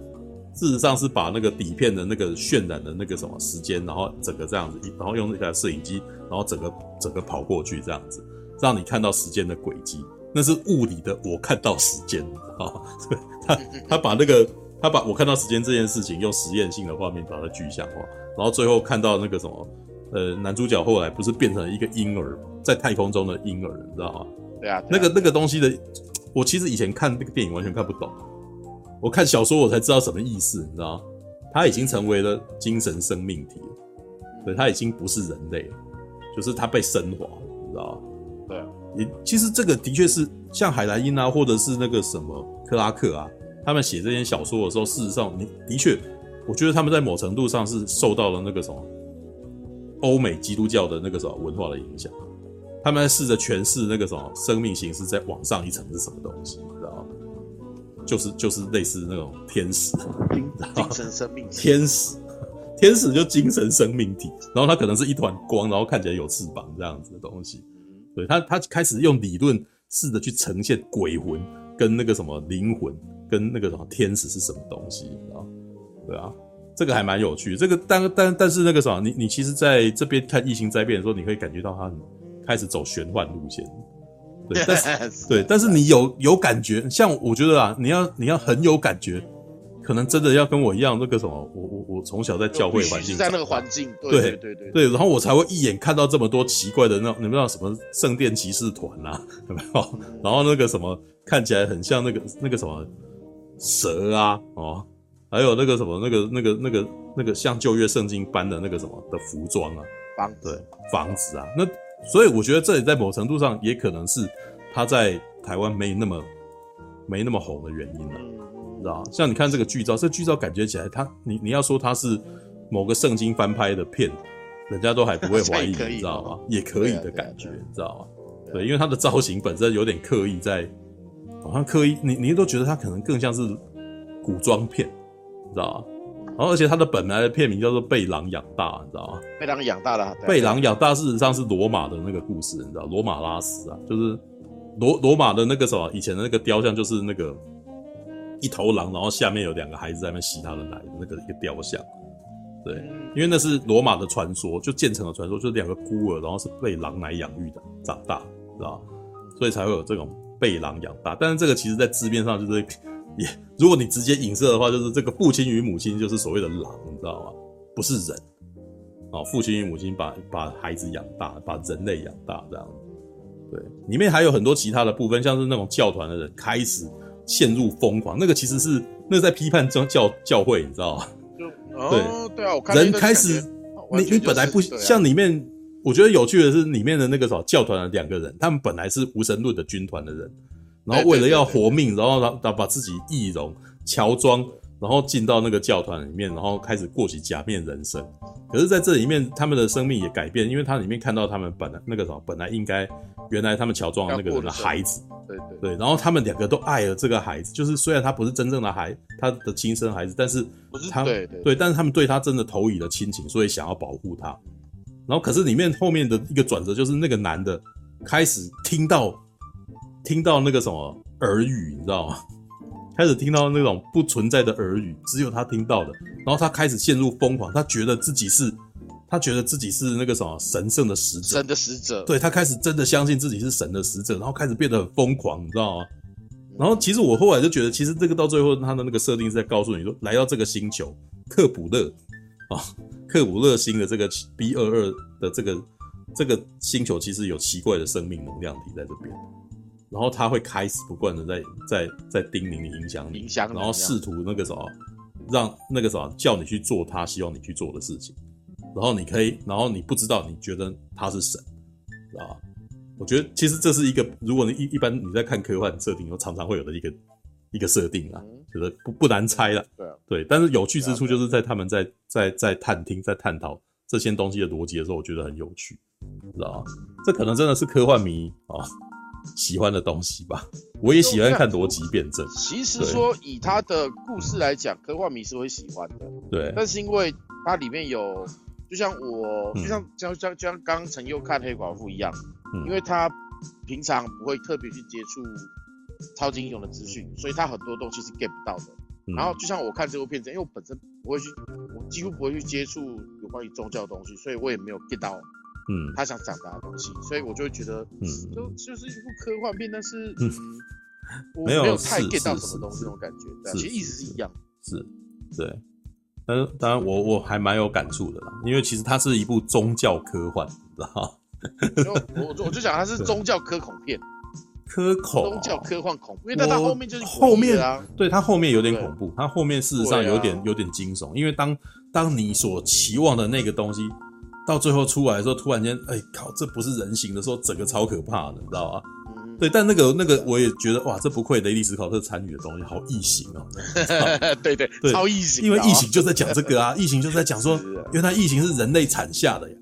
事实上是把那个底片的那个渲染的那个什么时间，然后整个这样子，然后用那台摄影机，然后整个整个跑过去这样子，让你看到时间的轨迹。那是物理的，我看到时间啊，他他把那个他把我看到时间这件事情用实验性的画面把它具象化，然后最后看到那个什么，呃，男主角后来不是变成了一个婴儿，在太空中的婴儿，你知道吗？对啊，那个那个东西的，我其实以前看那个电影完全看不懂，我看小说我才知道什么意思，你知道吗？他已经成为了精神生命体了，对，他已经不是人类了，就是他被升华，你知道吗？对啊。也其实这个的确是像海莱因啊，或者是那个什么克拉克啊，他们写这些小说的时候，事实上你的确，我觉得他们在某程度上是受到了那个什么欧美基督教的那个什么文化的影响，他们在试着诠释那个什么生命形式在往上一层是什么东西，你知道吗？就是就是类似那种天使，精 精神生命体，天使，天使就精神生命体，然后它可能是一团光，然后看起来有翅膀这样子的东西。对他，他开始用理论试着去呈现鬼魂跟那个什么灵魂跟那个什么天使是什么东西，你知道？对啊，这个还蛮有趣。这个但但但是那个什么，你你其实在这边看《异形灾变》的时候，你可以感觉到他很开始走玄幻路线。对，但是 对，但是你有有感觉，像我觉得啊，你要你要很有感觉。可能真的要跟我一样，那个什么，我我我从小在教会环境，在那个环境，对对对对，对，然后我才会一眼看到这么多奇怪的那，你们知道什么圣殿骑士团啊，有没有？然后那个什么看起来很像那个那个什么蛇啊，哦，还有那个什么那个那个那个那个像旧约圣经般的那个什么的服装啊，房对房子啊，那所以我觉得这里在某程度上也可能是他在台湾没那么没那么红的原因了、啊。知道，像你看这个剧照，这剧照感觉起来，他你你要说他是某个圣经翻拍的片，人家都还不会怀疑，你知道吗？也可以的感觉，你知道吗？对，因为他的造型本身有点刻意在，好像刻意，你你都觉得他可能更像是古装片，你知道吗？然后而且他的本来的片名叫做《被狼养大》，你知道吗？被狼养大了，被狼养大，事实上是罗马的那个故事，你知道，罗马拉斯啊，就是罗罗马的那个什么以前的那个雕像，就是那个。一头狼，然后下面有两个孩子在那边吸他的奶的那个一个雕像，对，因为那是罗马的传说，就建成的传说，就是两个孤儿，然后是被狼奶养育的长大，知道吧？所以才会有这种被狼养大。但是这个其实在字面上就是也，如果你直接影射的话，就是这个父亲与母亲就是所谓的狼，你知道吗？不是人。哦，父亲与母亲把把孩子养大，把人类养大这样。对，里面还有很多其他的部分，像是那种教团的人开始陷入疯狂，那个其实是那个在批判教教教会，你知道吗？哦、对对啊，我看人开始，你你本来不像里面，我觉得有趣的是里面的那个什么教团的两个人，他们本来是无神论的军团的人，然后为了要活命，然后他他把自己易容乔装。然后进到那个教团里面，然后开始过起假面人生。可是，在这里面，他们的生命也改变，因为他里面看到他们本来那个什么，本来应该原来他们乔装的那个人的孩子，对对对。然后他们两个都爱了这个孩子，就是虽然他不是真正的孩，他的亲生孩子，但是他对对，对，但是他们对他真的投以了亲情，所以想要保护他。然后，可是里面后面的一个转折，就是那个男的开始听到听到那个什么耳语，你知道吗？开始听到那种不存在的耳语，只有他听到的，然后他开始陷入疯狂，他觉得自己是，他觉得自己是那个什么神圣的使者，神的使者，对，他开始真的相信自己是神的使者，然后开始变得很疯狂，你知道吗？然后其实我后来就觉得，其实这个到最后他的那个设定是在告诉你说，来到这个星球克卜勒啊，克卜勒星的这个 B 二二的这个这个星球，其实有奇怪的生命能量体在这边。然后他会开始不断的在在在叮咛你、影响你，然后试图那个什么，让那个什么叫你去做他希望你去做的事情，然后你可以，然后你不知道，你觉得他是神，知道吧？我觉得其实这是一个，如果你一一般你在看科幻设定，有常常会有的一个一个设定啊，觉得不不难猜了，对对。但是有趣之处就是在他们在在在探听、在探讨这些东西的逻辑的时候，我觉得很有趣，知道吧？这可能真的是科幻迷啊。喜欢的东西吧，我也喜欢看逻辑辩证。其实说以他的故事来讲，科幻迷是会喜欢的。对，但是因为它里面有，就像我，就像像像像刚刚陈佑看黑寡妇一样，嗯，因为他平常不会特别去接触超级英雄的资讯，所以他很多东西是 get 不到的。嗯。然后就像我看这部片子，因为我本身不会去，我几乎不会去接触有关于宗教的东西，所以我也没有 get 到。嗯，他想讲的东西，所以我就会觉得，嗯，就就是一部科幻片，但是，嗯，我没有太 get 到什么东西那种感觉，对，其实意思是一样，是，对，但是当然我我还蛮有感触的啦，因为其实它是一部宗教科幻，你知道吗？我我就讲它是宗教科恐片，科恐，宗教科幻恐怖，因为它后面就是后面啊，对，它后面有点恐怖，它后面事实上有点有点惊悚，因为当当你所期望的那个东西。到最后出来的时候，突然间，哎、欸、靠，这不是人形的时候，整个超可怕的，你知道吗？嗯、对，但那个那个，我也觉得哇，这不愧雷利·史考特参与的东西，好异形哦。对对对，超异形。因为异形就在讲这个啊，异形就在讲说，原来异形是人类产下的呀，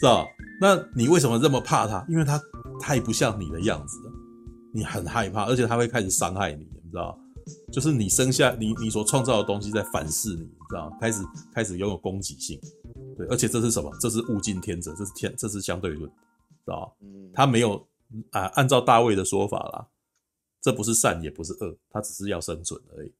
知道？那你为什么这么怕它？因为它太不像你的样子了，你很害怕，而且它会开始伤害你，你知道？就是你生下你你所创造的东西在反噬你，你知道？开始开始拥有攻击性。对，而且这是什么？这是物竞天择，这是天，这是相对论，知道吧？嗯，他没有啊，按照大卫的说法啦，这不是善，也不是恶，他只是要生存而已，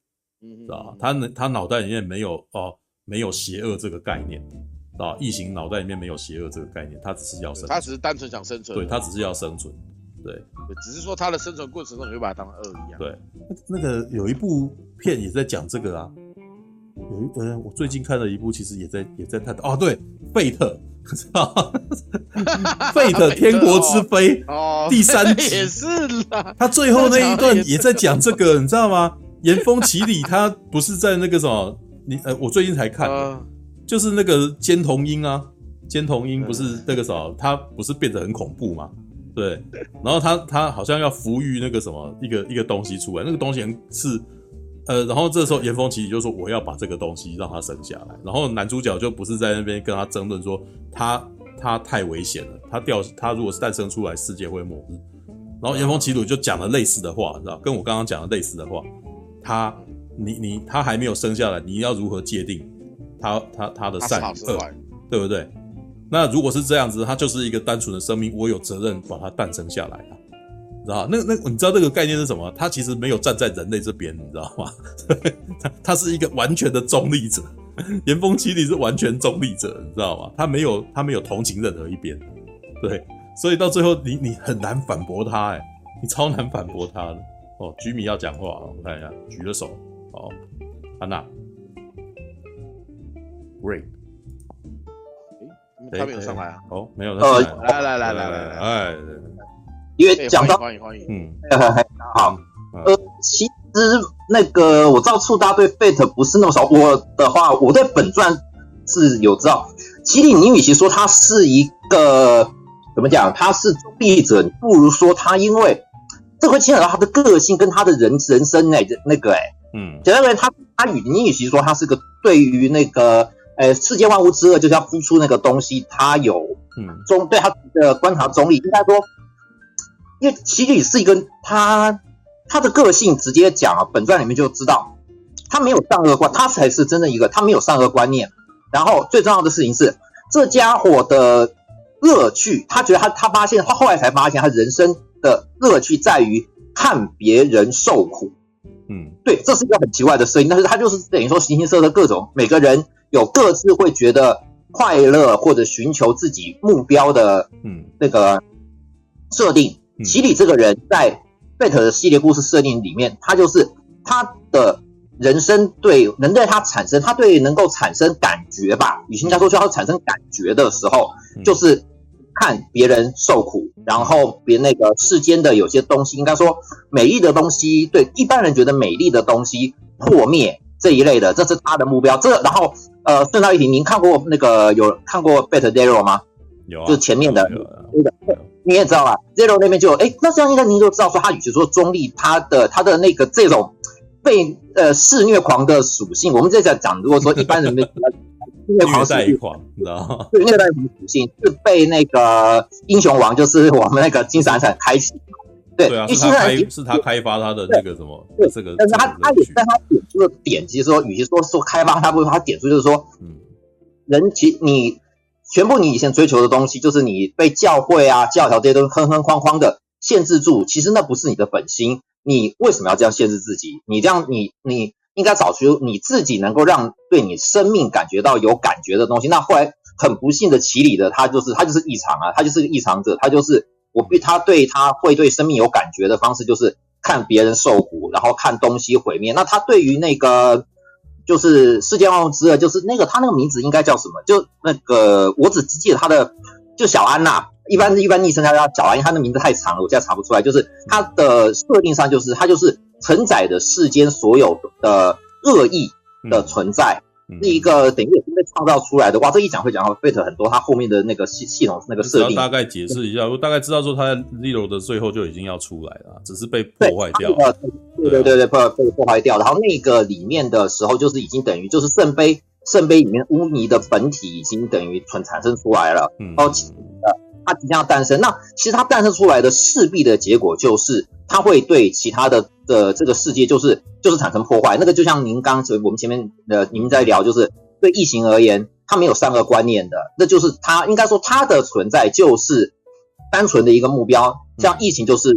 嗯，知道吧？他他脑袋里面没有哦，没有邪恶这个概念，知道吧？异形脑袋里面没有邪恶这个概念，他只是要生存，他只是单纯想生存，对，他只是要生存，对，对，只是说他的生存过程中，你会把它当恶一样，对。那个有一部片也在讲这个啊。有我最近看了一部，其实也在也在探讨哦，对，费特，知道费特天国之飞哦，第三集也是啦。他最后那一段也在讲这个，你知道吗？严峰奇里他不是在那个什么，你呃，我最近才看，就是那个尖童鹰啊，尖童鹰不是那个什么，他不是变得很恐怖吗？对，然后他他好像要服育那个什么一个一个东西出来，那个东西是。呃，然后这时候严峰奇里就说：“我要把这个东西让他生下来。”然后男主角就不是在那边跟他争论说他他太危险了，他掉他如果是诞生出来，世界会末日。然后严峰奇鲁就讲了类似的话，你知道，跟我刚刚讲的类似的话。他你你他还没有生下来，你要如何界定他他他的善与恶，对不对？那如果是这样子，他就是一个单纯的生命，我有责任把它诞生下来啊。知道那那你知道这个概念是什么？他其实没有站在人类这边，你知道吗？他他是一个完全的中立者，严峰奇里是完全中立者，你知道吗？他没有他没有同情任何一边，对，所以到最后你你很难反驳他，哎，你超难反驳他的哦。居米要讲话，我看一下，举了手。哦，安娜，Great，哎，他没有上来啊？哦，没有，呃，来来来来来来，哎，因为讲到欢迎欢迎，嗯，好，呃，其实那个我知道触大对 Fate 不是那么熟，我的话，我对本传是有知道。其实你与其说他是一个怎么讲，他是中立者，不如说他因为这会牵扯到他的个性跟他的人人生哎，那个哎，嗯，简单而言，他他与你与其说他是个对于那个呃世界万物之恶就是要付出那个东西，他有嗯。中对他的观察中立，应该说，因为其实是一个他他的个性直接讲啊，本传里面就知道他没有善恶观，他才是真正一个他没有善恶观念。然后最重要的事情是，这家伙的乐趣，他觉得他他发现，他后来才发现，他人生的乐趣在于看别人受苦。嗯，对，这是一个很奇怪的声音，但是他就是等于说形形色色各种，每个人有各自会觉得快乐或者寻求自己目标的，嗯，那个设定。奇里这个人在 Fate 的系列故事设定里面，他就是他的。人生对能对他产生，他对能够产生感觉吧，与其说需要产生感觉的时候，就是看别人受苦，然后别那个世间的有些东西，应该说美丽的东西，对一般人觉得美丽的东西破灭这一类的，这是他的目标。这然后呃，顺道一提，您看过那个有看过 Fate Zero 吗？有、啊，就是前面的，有啊、那个你也知道吧？Zero 那边就有，哎，那这样应该您就知道说，他与其说中立，他的他的那个这种。被呃肆虐狂的属性，我们这在讲，如果说一般人的肆虐狂属性，你知道吗？对，虐待狂属性是被那个英雄王，就是我们那个金闪闪开启。对，对啊，是他开，是他开发他的那个什么，对这个。但是他他也在他点出的点，其实说，与其说说开发他，不如他点出就是说，嗯，人其你全部你以前追求的东西，就是你被教会啊、教条这些都坑坑框框的限制住，其实那不是你的本心。你为什么要这样限制自己？你这样，你你应该找出你自己能够让对你生命感觉到有感觉的东西。那后来很不幸的，奇里的他就是他就是异常啊，他就是个异常者，他就是我对他对他会对生命有感觉的方式，就是看别人受苦，然后看东西毁灭。那他对于那个就是世界万物之二，就是那个他那个名字应该叫什么？就那个我只记得他的就小安呐、啊。一般一般昵称他叫小安，因为他的名字太长了，我现在查不出来。就是他的设定上，就是他就是承载着世间所有的恶意的存在，是一个等于也是被创造出来的。哇，这一讲会讲到 Fate 很多，他后面的那个系系统那个设定。大概解释一下，我大概知道说他在 Zero 的最后就已经要出来了，只是被破坏掉了。对对对对，被被破坏掉。然后那个里面的时候，就是已经等于就是圣杯圣杯里面污泥的本体已经等于存产生出来了。嗯。然后它即将要诞生，那其实它诞生出来的势必的结果就是，它会对其他的的这个世界就是就是产生破坏。那个就像您刚刚我们前面呃，您在聊，就是对异形而言，它没有善恶观念的，那就是它应该说它的存在就是单纯的一个目标。像异形就是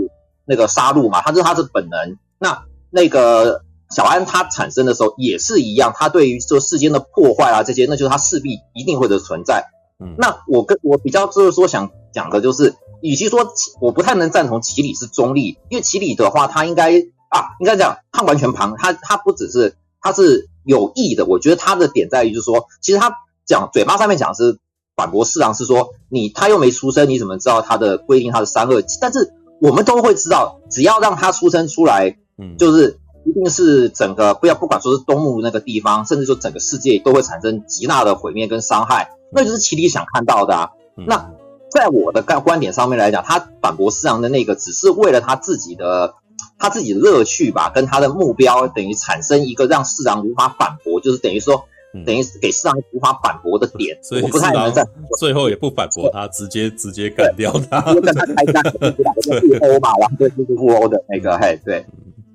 那个杀戮嘛，它是它是本能。那那个小安它产生的时候也是一样，它对于这世间的破坏啊这些，那就是它势必一定会的存在。嗯，那我跟我比较就是说想讲的就是，与其说我不太能赞同奇里是中立，因为奇里的话，他应该啊，应该讲他完全旁，他他不只是他是有意的，我觉得他的点在于就是说，其实他讲嘴巴上面讲是反驳四郎，是说你他又没出生，你怎么知道他的规定他的三恶？但是我们都会知道，只要让他出生出来，嗯，就是一定是整个不要不管说是东木那个地方，甚至说整个世界都会产生极大的毁灭跟伤害。那就是奇里想看到的啊。那在我的观观点上面来讲，他反驳四郎的那个，只是为了他自己的他自己的乐趣吧，跟他的目标等于产生一个让四郎无法反驳，就是等于说等于给四郎无法反驳的点。所以我不太能在 最后也不反驳他，直接直接干掉他，跟他开 战，互殴嘛，然后对就是互殴的那个，嘿，对，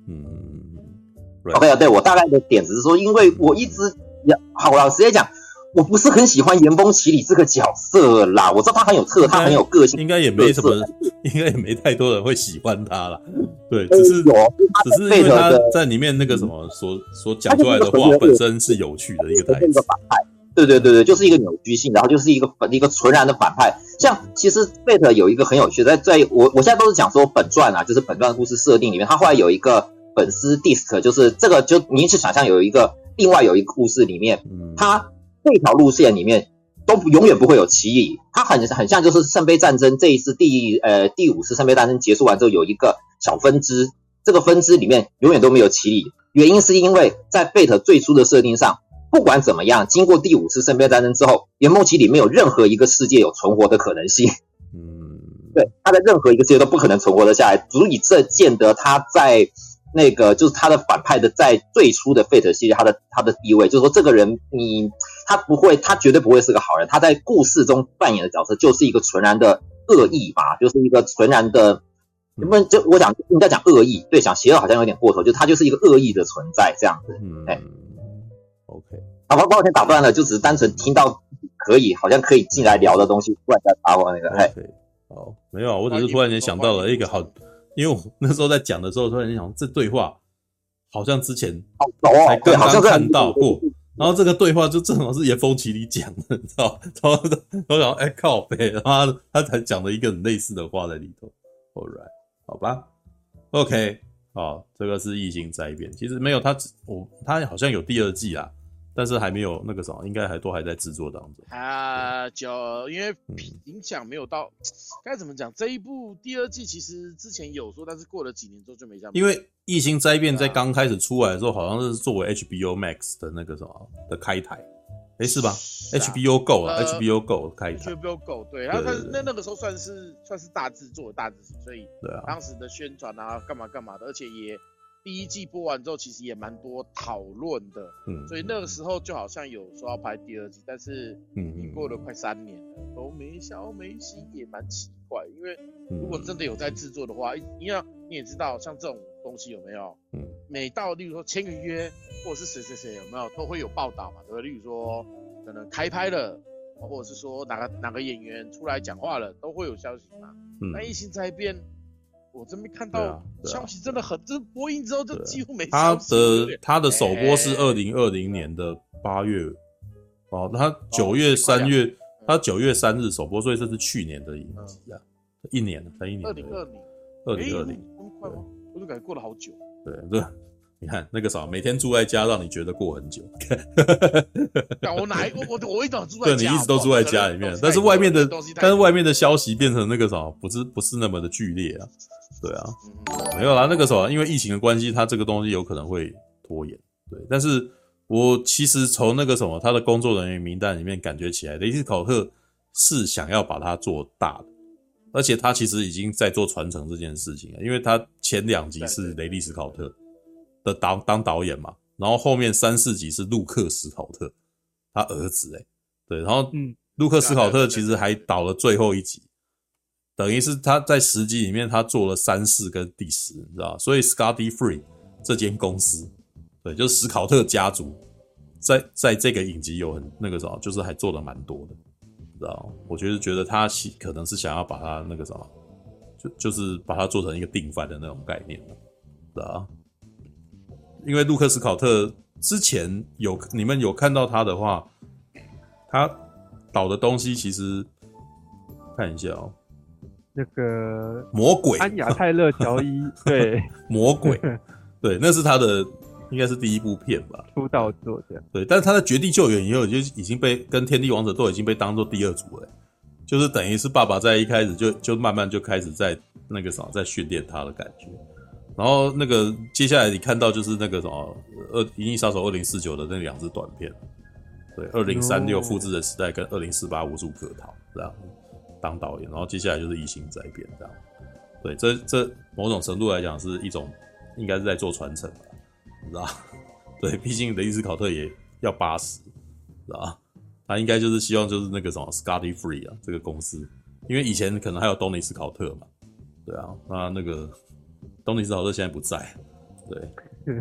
嗯，OK 啊，对我大概的点只是说，因为我一直好，我直接讲。我不是很喜欢岩峰奇里这个角色啦，我知道他很有特，他很有个性，应该也没什么，应该也没太多人会喜欢他啦。对，只是有，只是因为他在里面那个什么所所讲出来的话本身是有趣的一个台词。反派，对对对对，就是一个扭曲性，然后就是一个一个纯然的反派。像其实 Fate 有一个很有趣的，在在我我现在都是讲说本传啊，就是本传的故事设定里面，他后来有一个粉丝 disc，就是这个就您去想象有一个另外有一个故事里面，它这条路线里面都永远不会有奇异，它很很像就是圣杯战争这一次第呃第五次圣杯战争结束完之后有一个小分支，这个分支里面永远都没有奇异，原因是因为在 Fate 最初的设定上。不管怎么样，经过第五次圣杯战争之后，圆梦奇里没有任何一个世界有存活的可能性。嗯，对，他在任何一个世界都不可能存活得下来，足以这见得他在那个就是他的反派的在最初的 Fate 系列他的他的地位，就是说这个人你他不会，他绝对不会是个好人，他在故事中扮演的角色就是一个纯然的恶意吧，就是一个纯然的，你们就我讲应该讲恶意，对，讲邪恶好像有点过头，就他就是一个恶意的存在这样子，嗯，哎。OK，好吧，抱歉打断了，就只是单纯听到可以，好像可以进来聊的东西，突然间打我那个，哎，好，没有，我只是突然间想到了一个好，因为我那时候在讲的时候，突然间想这对话好像之前才刚刚看到过，然后这个对话就正好是严峰奇里讲的，你知道，然后我想哎靠北，然后他才讲了一个很类似的话在里头，All right，好吧，OK，好，这个是异星灾变，其实没有他，我他好像有第二季啊。但是还没有那个什么，应该还都还在制作当中啊。就因为影响没有到，该、嗯、怎么讲？这一部第二季其实之前有说，但是过了几年之后就没这样。因为《异星灾变》在刚开始出来的时候，好像是作为 HBO Max 的那个什么的开台，哎、欸，是吧是、啊、？HBO Go 啊、呃、，HBO Go 开台，HBO Go 对，然后他那那个时候算是算是大制作，大制作，所以对啊，当时的宣传啊，干嘛干嘛的，而且也。第一季播完之后，其实也蛮多讨论的，嗯，所以那个时候就好像有说要拍第二季，但是，嗯，已过了快三年了，都没消没息，也蛮奇怪。因为如果真的有在制作的话，你要你也知道，像这种东西有没有？嗯，每到例如说签个约，或者是谁谁谁有没有，都会有报道嘛，对不对？例如说可能开拍了，或者是说哪个哪个演员出来讲话了，都会有消息嘛。嗯，那异星在变。我真没看到消息，真的很，就是播映之后就几乎没。他的他的首播是二零二零年的八月，哦，他九月三月，他九月三日首播，所以这是去年的影集啊，一年了，才一年。二零二零，二零二零，那么快吗？我就感觉过了好久。对对，你看那个啥，每天住在家，让你觉得过很久。我哪我我我一直住在家，对，你一直都住在家里面，但是外面的但是外面的消息变成那个啥，不是不是那么的剧烈啊。对啊，没有啦，那个时候因为疫情的关系，他这个东西有可能会拖延。对，但是我其实从那个什么他的工作人员名单里面感觉起来，雷利斯考特是想要把它做大的，而且他其实已经在做传承这件事情了，因为他前两集是雷利斯考特的导当导演嘛，然后后面三四集是路克斯考特他儿子诶、欸，对，然后嗯，路克斯考特其实还导了最后一集。等于是他在十集里面，他做了三四跟第十，你知道，所以 Scotty Free 这间公司，对，就是史考特家族，在在这个影集有很那个什么，就是还做的蛮多的，你知道？我觉得觉得他可能是想要把他那个什么，就就是把它做成一个定番的那种概念，知道？因为路克斯考特之前有你们有看到他的话，他导的东西其实看一下哦。那个魔鬼安雅泰勒乔伊，对，魔鬼，对，那是他的应该是第一部片吧，出道作这样。对，但是他在绝地救援以后就已经被跟天地王者都已经被当做第二组了，就是等于是爸爸在一开始就就慢慢就开始在那个啥在训练他的感觉。然后那个接下来你看到就是那个什么二银翼杀手二零四九的那两支短片，对，二零三六复制的时代跟二零四八无处可逃，这样。当导演，然后接下来就是异星灾变这样，对，这这某种程度来讲是一种，应该是在做传承，你知道？对，毕竟雷利斯考特也要八十，知道？他应该就是希望就是那个什么 Scotty Free 啊，这个公司，因为以前可能还有东尼斯考特嘛，对啊，那那个东尼斯考特现在不在，对，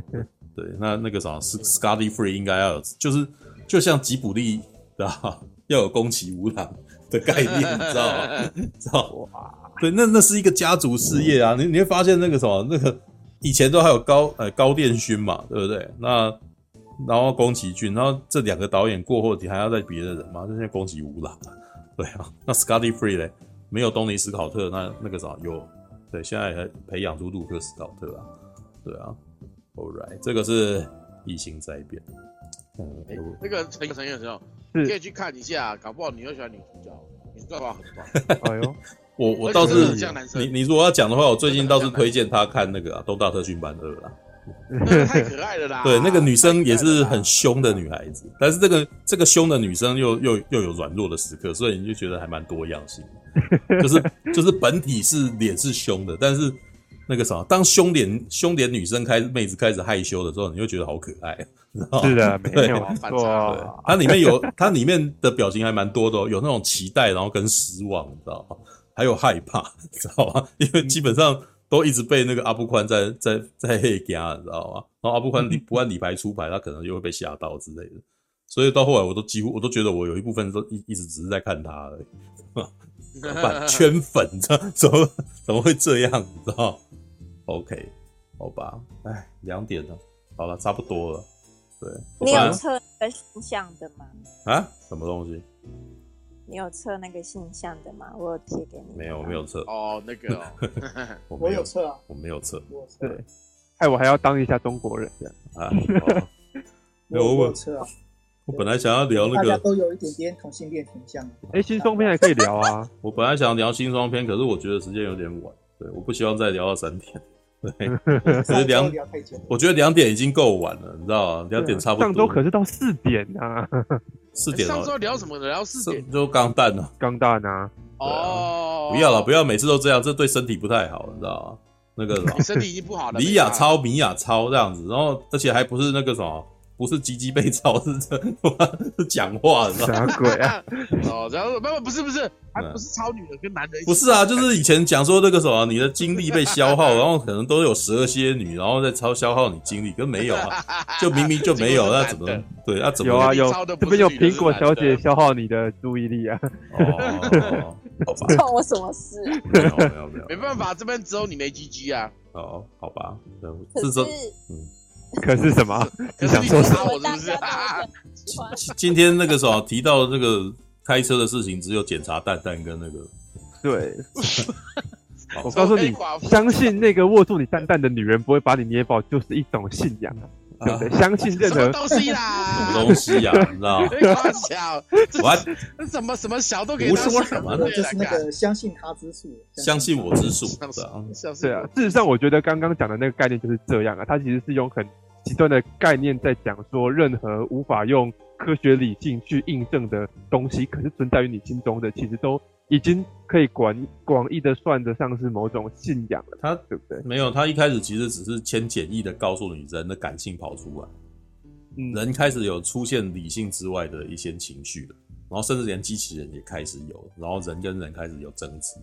对，那那个什么 Scotty Free 应该要有，就是就像吉卜力，对吧？要有宫崎吾朗。的概念，你知道吗？知道哇？对，那那是一个家族事业啊！你你会发现那个什么，那个以前都还有高呃高电勋嘛，对不对？那然后宫崎骏，然后这两个导演过后，你还要再别的人吗？就像宫崎吾朗，对啊，那 Scotty Free 嘞，没有东尼斯考特，那那个啥有，对，现在还培养出杜克斯考特啊，对啊，All right，这个是异形灾变。嗯，欸、那个陈陈先生，你可以去看一下，搞不好你又喜欢女主角，女主角很棒。哎呦，我我倒是你你如果要讲的话，我最近倒是推荐他看那个《东大特训班二》啦。太可爱了啦！对，那个女生也是很凶的女孩子，但是这个这个凶的女生又又又有软弱的时刻，所以你就觉得还蛮多样性。就是就是本体是脸是凶的，但是那个什么，当凶脸凶脸女生开始妹子开始害羞的时候，你就觉得好可爱，是的，没有错。它里面有它里面的表情还蛮多的，有那种期待，然后跟失望，你知道吗？还有害怕，知道吗？因为基本上。都一直被那个阿布宽在在在黑加，你知道吗？然后阿布宽理 不按理牌出牌，他可能就会被吓到之类的。所以到后来，我都几乎我都觉得我有一部分都一一直只是在看他而已，圈粉，这怎么怎么会这样？你知道？OK，好吧，哎，两点了，好了，差不多了。对，你有测个形象的吗？啊？什么东西？你有测那个性向的吗？我有贴给你。没有，我没有测。哦，那个、哦 我，我有测啊。我没有测。对，哎，我还要当一下中国人这样啊。有我有测啊。我本来想要聊那个，大家都有一点点同性恋倾向。哎，新双片还可以聊啊。我本来想要聊新双片，可是我觉得时间有点晚，对，我不希望再聊到三点。对，可是两，我觉得两点已经够晚了，你知道吗？两点差不多。上周可是到四点啊。四点。上周聊什么的？聊四点就钢弹了。钢弹啊！哦，不要了，不要每次都这样，这对身体不太好，你知道吗？那个什么身体已经不好了。李亚超、米亚超这样子，然后而且还不是那个什么。不是鸡鸡被操，是这 是讲话，你知道吗？啥鬼啊？哦，然后不不不是不是，还不是超女的跟男的一起。不是啊，就是以前讲说那个什么，你的精力被消耗，然后可能都有蛇蝎女，然后再超消耗你精力，跟没有啊，就明明就没有，那怎么对？那怎么有啊有？这边有苹果小姐消耗你的注意力啊？哦，好吧，关我什么事？没有没有没有，没办法，这边只有你没鸡鸡啊。哦，好吧，是说嗯。可是什么？你想说什么？我是不是？今天那个时候提到这个开车的事情，只有检查蛋蛋跟那个。对。我告诉你，相信那个握住你蛋蛋的女人不会把你捏爆，就是一种信仰。对不对？相信任何东西啦，什么东西呀？你知道吗？小，我什么什么小都可以。胡说什么？就是那个相信他之术，相信我之术。对啊，事实上，我觉得刚刚讲的那个概念就是这样啊。他其实是用很极端的概念在讲说，任何无法用科学理性去印证的东西，可是存在于你心中的，其实都。已经可以广广义的算得上是某种信仰了，他对不对？没有，他一开始其实只是先简易的告诉你人的感性跑出来，嗯，人开始有出现理性之外的一些情绪了，然后甚至连机器人也开始有，然后人跟人开始有争执，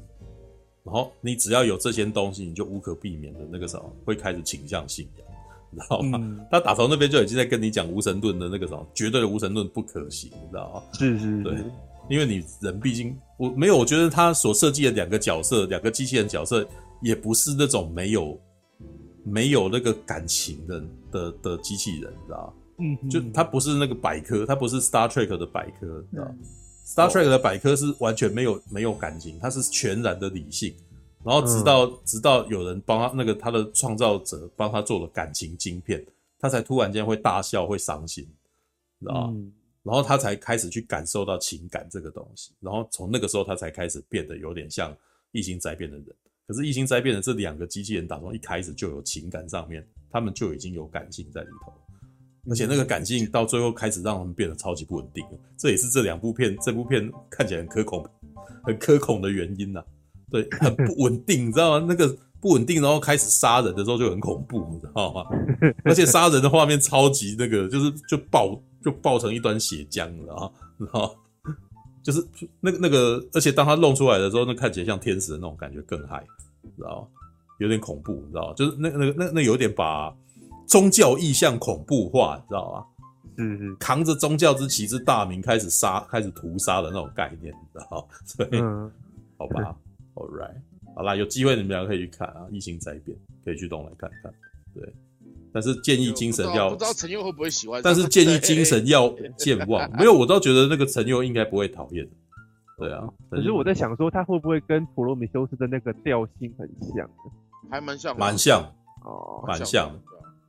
然后你只要有这些东西，你就无可避免的那个什么会开始倾向信仰，你知道吗？嗯，他打从那边就已经在跟你讲无神论的那个什么绝对的无神论不可行，你知道吗？是是是，对。因为你人毕竟我没有，我觉得他所设计的两个角色，两个机器人角色，也不是那种没有没有那个感情的的的机器人，你知道吗嗯，就他不是那个百科，他不是 Star Trek 的百科，你知道、嗯、Star Trek 的百科是完全没有没有感情，它是全然的理性，然后直到、嗯、直到有人帮他那个他的创造者帮他做了感情晶片，他才突然间会大笑会伤心，知道？嗯然后他才开始去感受到情感这个东西，然后从那个时候他才开始变得有点像异星灾变的人。可是异星灾变的这两个机器人，打中一开始就有情感上面，他们就已经有感性在里头，而且那个感性到最后开始让他们变得超级不稳定了。这也是这两部片，这部片看起来很可恐、很可恐的原因呐、啊。对，很不 稳定，你知道吗？那个不稳定，然后开始杀人的时候就很恐怖，你知道吗？而且杀人的画面超级那个，就是就爆。就爆成一端血浆了，然后 就是那个那个，而且当他弄出来的时候，那看起来像天使的那种感觉更嗨，知道吗？有点恐怖，你知道吗？就是那那个那那有点把宗教意象恐怖化，你知道吗？嗯嗯，扛着宗教之旗之大名开始杀，开始屠杀的那种概念，你知道吗？所以，嗯、好吧，All right，好啦，有机会你们俩可以去看啊，异星灾变可以去动来看看，对。但是建议精神要不知道陈佑会不会喜欢？但是建议精神要健忘。没有，我倒觉得那个陈佑应该不会讨厌。对啊。可是我在想说，他会不会跟普罗米修斯的那个调性很像？还蛮像，蛮像哦，蛮像。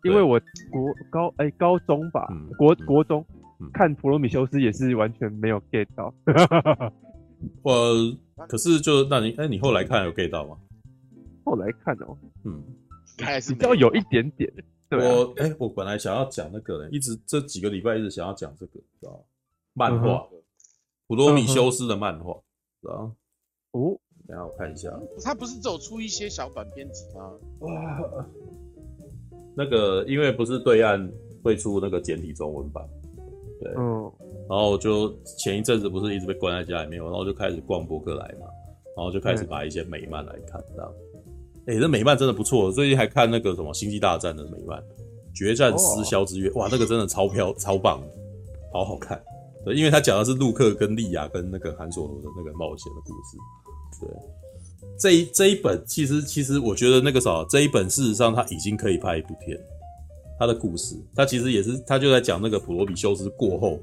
因为我国高哎、欸、高中吧，嗯、国国中、嗯、看普罗米修斯也是完全没有 get 到。我可是就那你哎、欸，你后来看有 get 到吗？后来看哦，嗯，还是比较有一点点。对啊、我哎、欸，我本来想要讲那个，一直这几个礼拜一直想要讲这个，知道漫画，普罗米修斯的漫画，知道哦，等下我看一下，他不是走出一些小短篇集吗？哇。那个，因为不是对岸会出那个简体中文版，对，嗯，然后就前一阵子不是一直被关在家里面，然后就开始逛博客来嘛，然后就开始把一些美漫来看，这样，哎、欸，这美漫真的不错，最近还看那个什么《星际大战》的美漫，《决战厮枭之月》，哇，那个真的超飘超棒，好好看，对，因为他讲的是陆克跟莉亚跟那个韩索罗的那个冒险的故事，对。这一这一本其实其实我觉得那个啥，这一本事实上他已经可以拍一部片，他的故事，他其实也是他就在讲那个普罗米修斯过后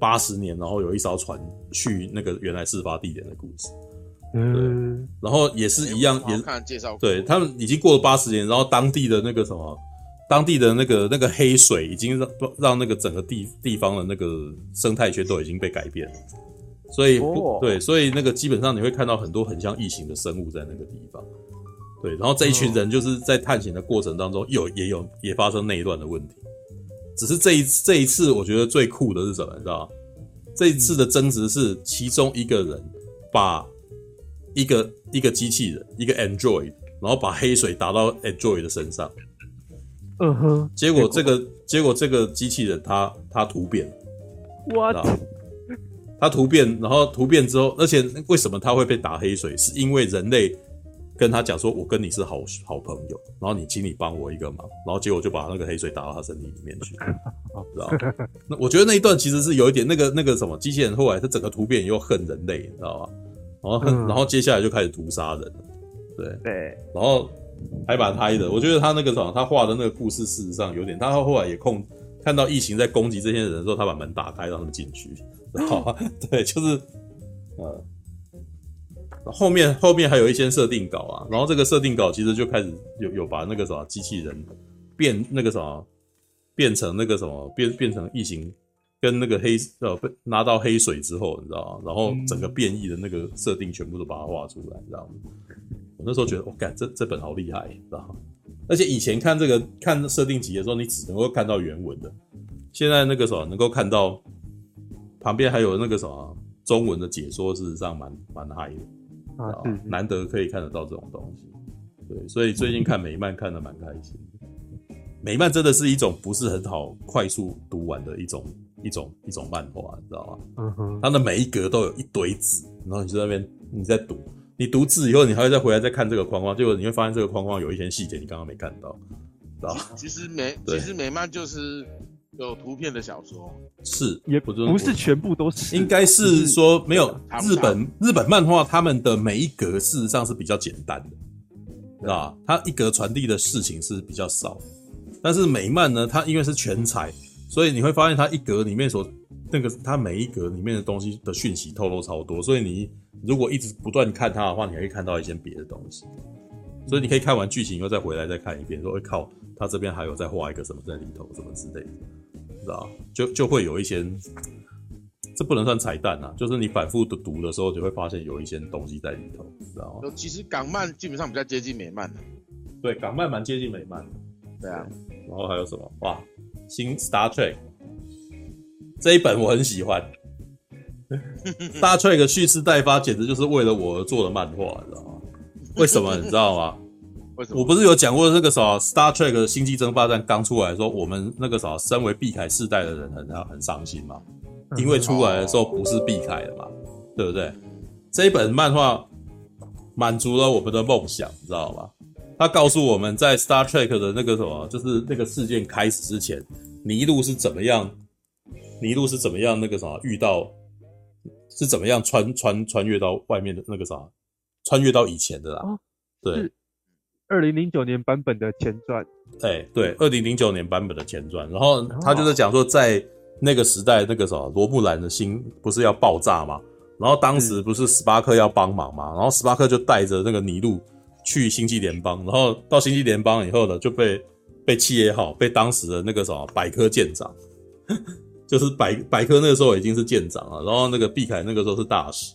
八十年，然后有一艘船去那个原来事发地点的故事，嗯，然后也是一样，也是看介绍，对他们已经过了八十年，然后当地的那个什么，当地的那个那个黑水已经让让那个整个地地方的那个生态圈都已经被改变了。所以不对，所以那个基本上你会看到很多很像异形的生物在那个地方，对，然后这一群人就是在探险的过程当中有也有也发生内乱的问题，只是这一这一次我觉得最酷的是什么，你知道吗？这一次的争执是其中一个人把一个一个机器人一个 android，然后把黑水打到 android 的身上，嗯哼，结果这个结果这个机器人它它突变，what？他突变，然后突变之后，而且为什么它会被打黑水？是因为人类跟他讲说：“我跟你是好好朋友，然后你请你帮我一个忙。”然后结果就把那个黑水打到他身体里面去，知道吗？那我觉得那一段其实是有一点那个那个什么机器人后来他整个突变又恨人类，你知道吧？然后恨，然后接下来就开始屠杀人，对对，然后还蛮嗨的。我觉得他那个什么，他画的那个故事事实上有点，他后来也控看到异形在攻击这些人的时候，他把门打开让他们进去。好，对，就是，呃，后面后面还有一些设定稿啊，然后这个设定稿其实就开始有有把那个什么机器人变那个什么变成那个什么变变成异形，跟那个黑呃被拿到黑水之后，你知道吗？然后整个变异的那个设定全部都把它画出来，你知道吗？我那时候觉得，我、哦、干这这本好厉害，知道吗？而且以前看这个看设定集的时候，你只能够看到原文的，现在那个什么能够看到。旁边还有那个什么中文的解说，事实上蛮蛮嗨的啊，难得可以看得到这种东西。对，所以最近看美漫看得蛮开心的。美漫真的是一种不是很好快速读完的一种一种一种漫画，你知道吗？嗯哼，它的每一格都有一堆字，然后你在那边你在读，你读字以后，你还会再回来再看这个框框，结果你会发现这个框框有一些细节你刚刚没看到，知道吗？其实美其实美漫就是。有图片的小说。是，也不不是全部都是，应该是说没有日本日本漫画，他们的每一格事实上是比较简单的，是吧？它一格传递的事情是比较少，但是美漫呢，它因为是全彩，所以你会发现它一格里面所那个它每一格里面的东西的讯息透露超多，所以你如果一直不断看它的话，你还会看到一些别的东西，所以你可以看完剧情以后再回来再看一遍，说会靠他这边还有再画一个什么在里头什么之类的。知道，就就会有一些，这不能算彩蛋啊，就是你反复的读的时候，就会发现有一些东西在里头，知道吗？其实港漫基本上比较接近美漫的，对，港漫蛮接近美漫的，对啊。然后还有什么？哇，新 Star Trek 这一本我很喜欢，Star Trek 的蓄势待发，简直就是为了我而做的漫画，你知道吗？为什么？你知道吗？我不是有讲过那个啥，Star Trek 的星际争霸战刚出来的时候，我们那个啥，身为碧凯世代的人很很伤心嘛，因为出来的时候不是碧凯的嘛，对不对？这一本漫画满足了我们的梦想，你知道吗？他告诉我们在 Star Trek 的那个什么，就是那个事件开始之前，尼禄是怎么样，尼禄是怎么样那个啥遇到，是怎么样穿穿穿越到外面的那个啥，穿越到以前的啦，对。二零零九年版本的前传，哎，对，二零零九年版本的前传，然后他就是讲说，在那个时代，那个什么罗布兰的心不是要爆炸吗？然后当时不是斯巴克要帮忙嘛，然后斯巴克就带着那个尼禄去星际联邦，然后到星际联邦以后呢，就被被企业号被当时的那个什么百科舰长，就是百百科那个时候已经是舰长了，然后那个毕凯那个时候是大使，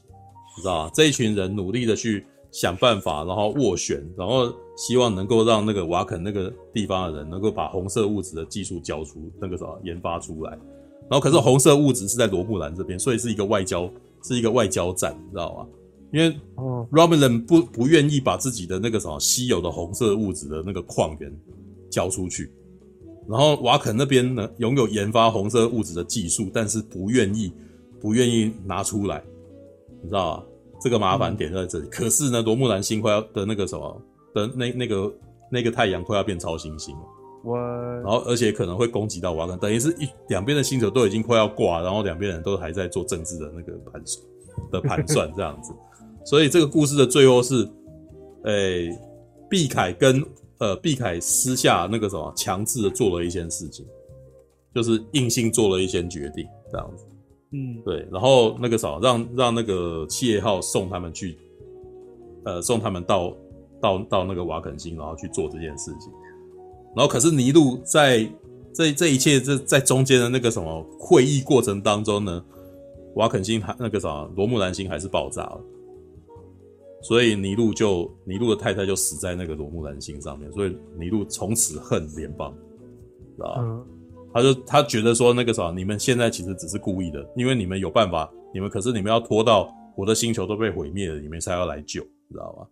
你知道吧？这一群人努力的去想办法，然后斡旋，然后希望能够让那个瓦肯那个地方的人能够把红色物质的技术交出那个什么研发出来，然后可是红色物质是在罗布兰这边，所以是一个外交。是一个外交战，你知道吗？因为 Romulan 不不愿意把自己的那个什么稀有的红色物质的那个矿源交出去，然后瓦肯那边呢拥有研发红色物质的技术，但是不愿意不愿意拿出来，你知道吗？这个麻烦点在这里。可是呢，罗木兰星快要的那个什么的那那个那个太阳快要变超新星了。我，然后而且可能会攻击到瓦肯，等于是一两边的星球都已经快要挂，然后两边人都还在做政治的那个盘算的盘算这样子，所以这个故事的最后是，诶、欸，毕凯跟呃毕凯私下那个什么强制的做了一件事情，就是硬性做了一些决定这样子，嗯，对，然后那个什么让让那个企业号送他们去，呃，送他们到到到那个瓦肯星，然后去做这件事情。然后，可是尼禄在这这一切这在中间的那个什么会议过程当中呢，瓦肯星还那个啥罗木兰星还是爆炸了，所以尼禄就尼禄的太太就死在那个罗木兰星上面，所以尼禄从此恨联邦，知道吧？嗯、他就他觉得说那个啥，你们现在其实只是故意的，因为你们有办法，你们可是你们要拖到我的星球都被毁灭了，你们才要来救，知道吧？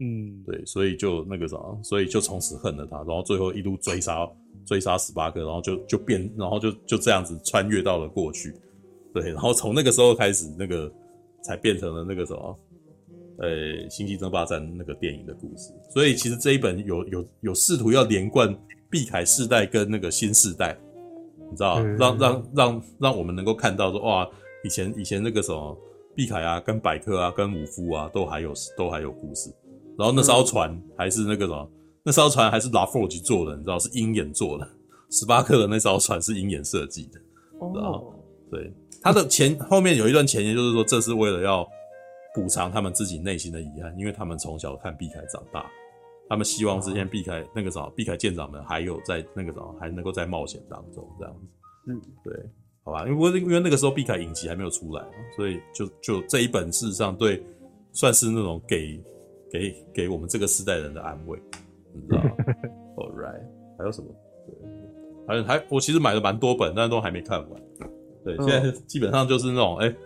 嗯，对，所以就那个啥，所以就从此恨了他，然后最后一路追杀追杀十八个，然后就就变，然后就就这样子穿越到了过去，对，然后从那个时候开始，那个才变成了那个什么，呃，《星际争霸战》那个电影的故事。所以其实这一本有有有试图要连贯毕凯世代跟那个新世代，你知道，嗯、让让让让我们能够看到说，哇，以前以前那个什么毕凯啊，跟百科啊，跟武夫啊，都还有都还有故事。然后那艘船还是那个什么，那艘船还是 LaForge 做的，你知道是鹰眼做的。十八克的那艘船是鹰眼设计的，然后对。他的前后面有一段前言，就是说这是为了要补偿他们自己内心的遗憾，因为他们从小看毕凯长大，他们希望之前避开那个什么毕凯舰长们还有在那个什么还能够在冒险当中这样子。嗯，对，好吧，因为因为那个时候避开影集还没有出来，所以就就这一本事实上对算是那种给。给给我们这个时代人的安慰，你知道吗？All right，还有什么？对，还有还我其实买了蛮多本，但都还没看完。对，现在基本上就是那种，哎、欸，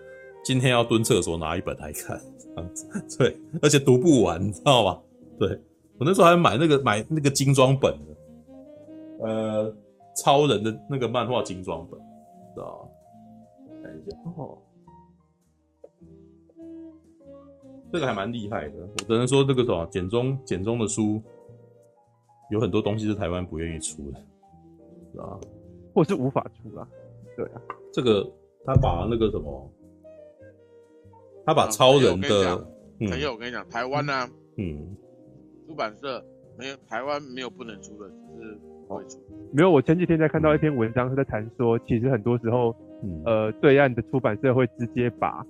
今天要蹲厕所拿一本来看，这样子。对，而且读不完，你知道吗？对，我那时候还买那个买那个精装本的，呃，超人的那个漫画精装本，知道吗？看一下哦。这个还蛮厉害的，我只能说这个什么简中简中的书，有很多东西是台湾不愿意出的，是吧？或是无法出啊？对啊，这个他把那个什么，他把超人的，朋友，我跟你讲，台湾呢，嗯，出版社没有台湾没有不能出的，只是不会出。没有，我前几天在看到一篇文章是在谈说，其实很多时候，呃，对岸的出版社会直接把，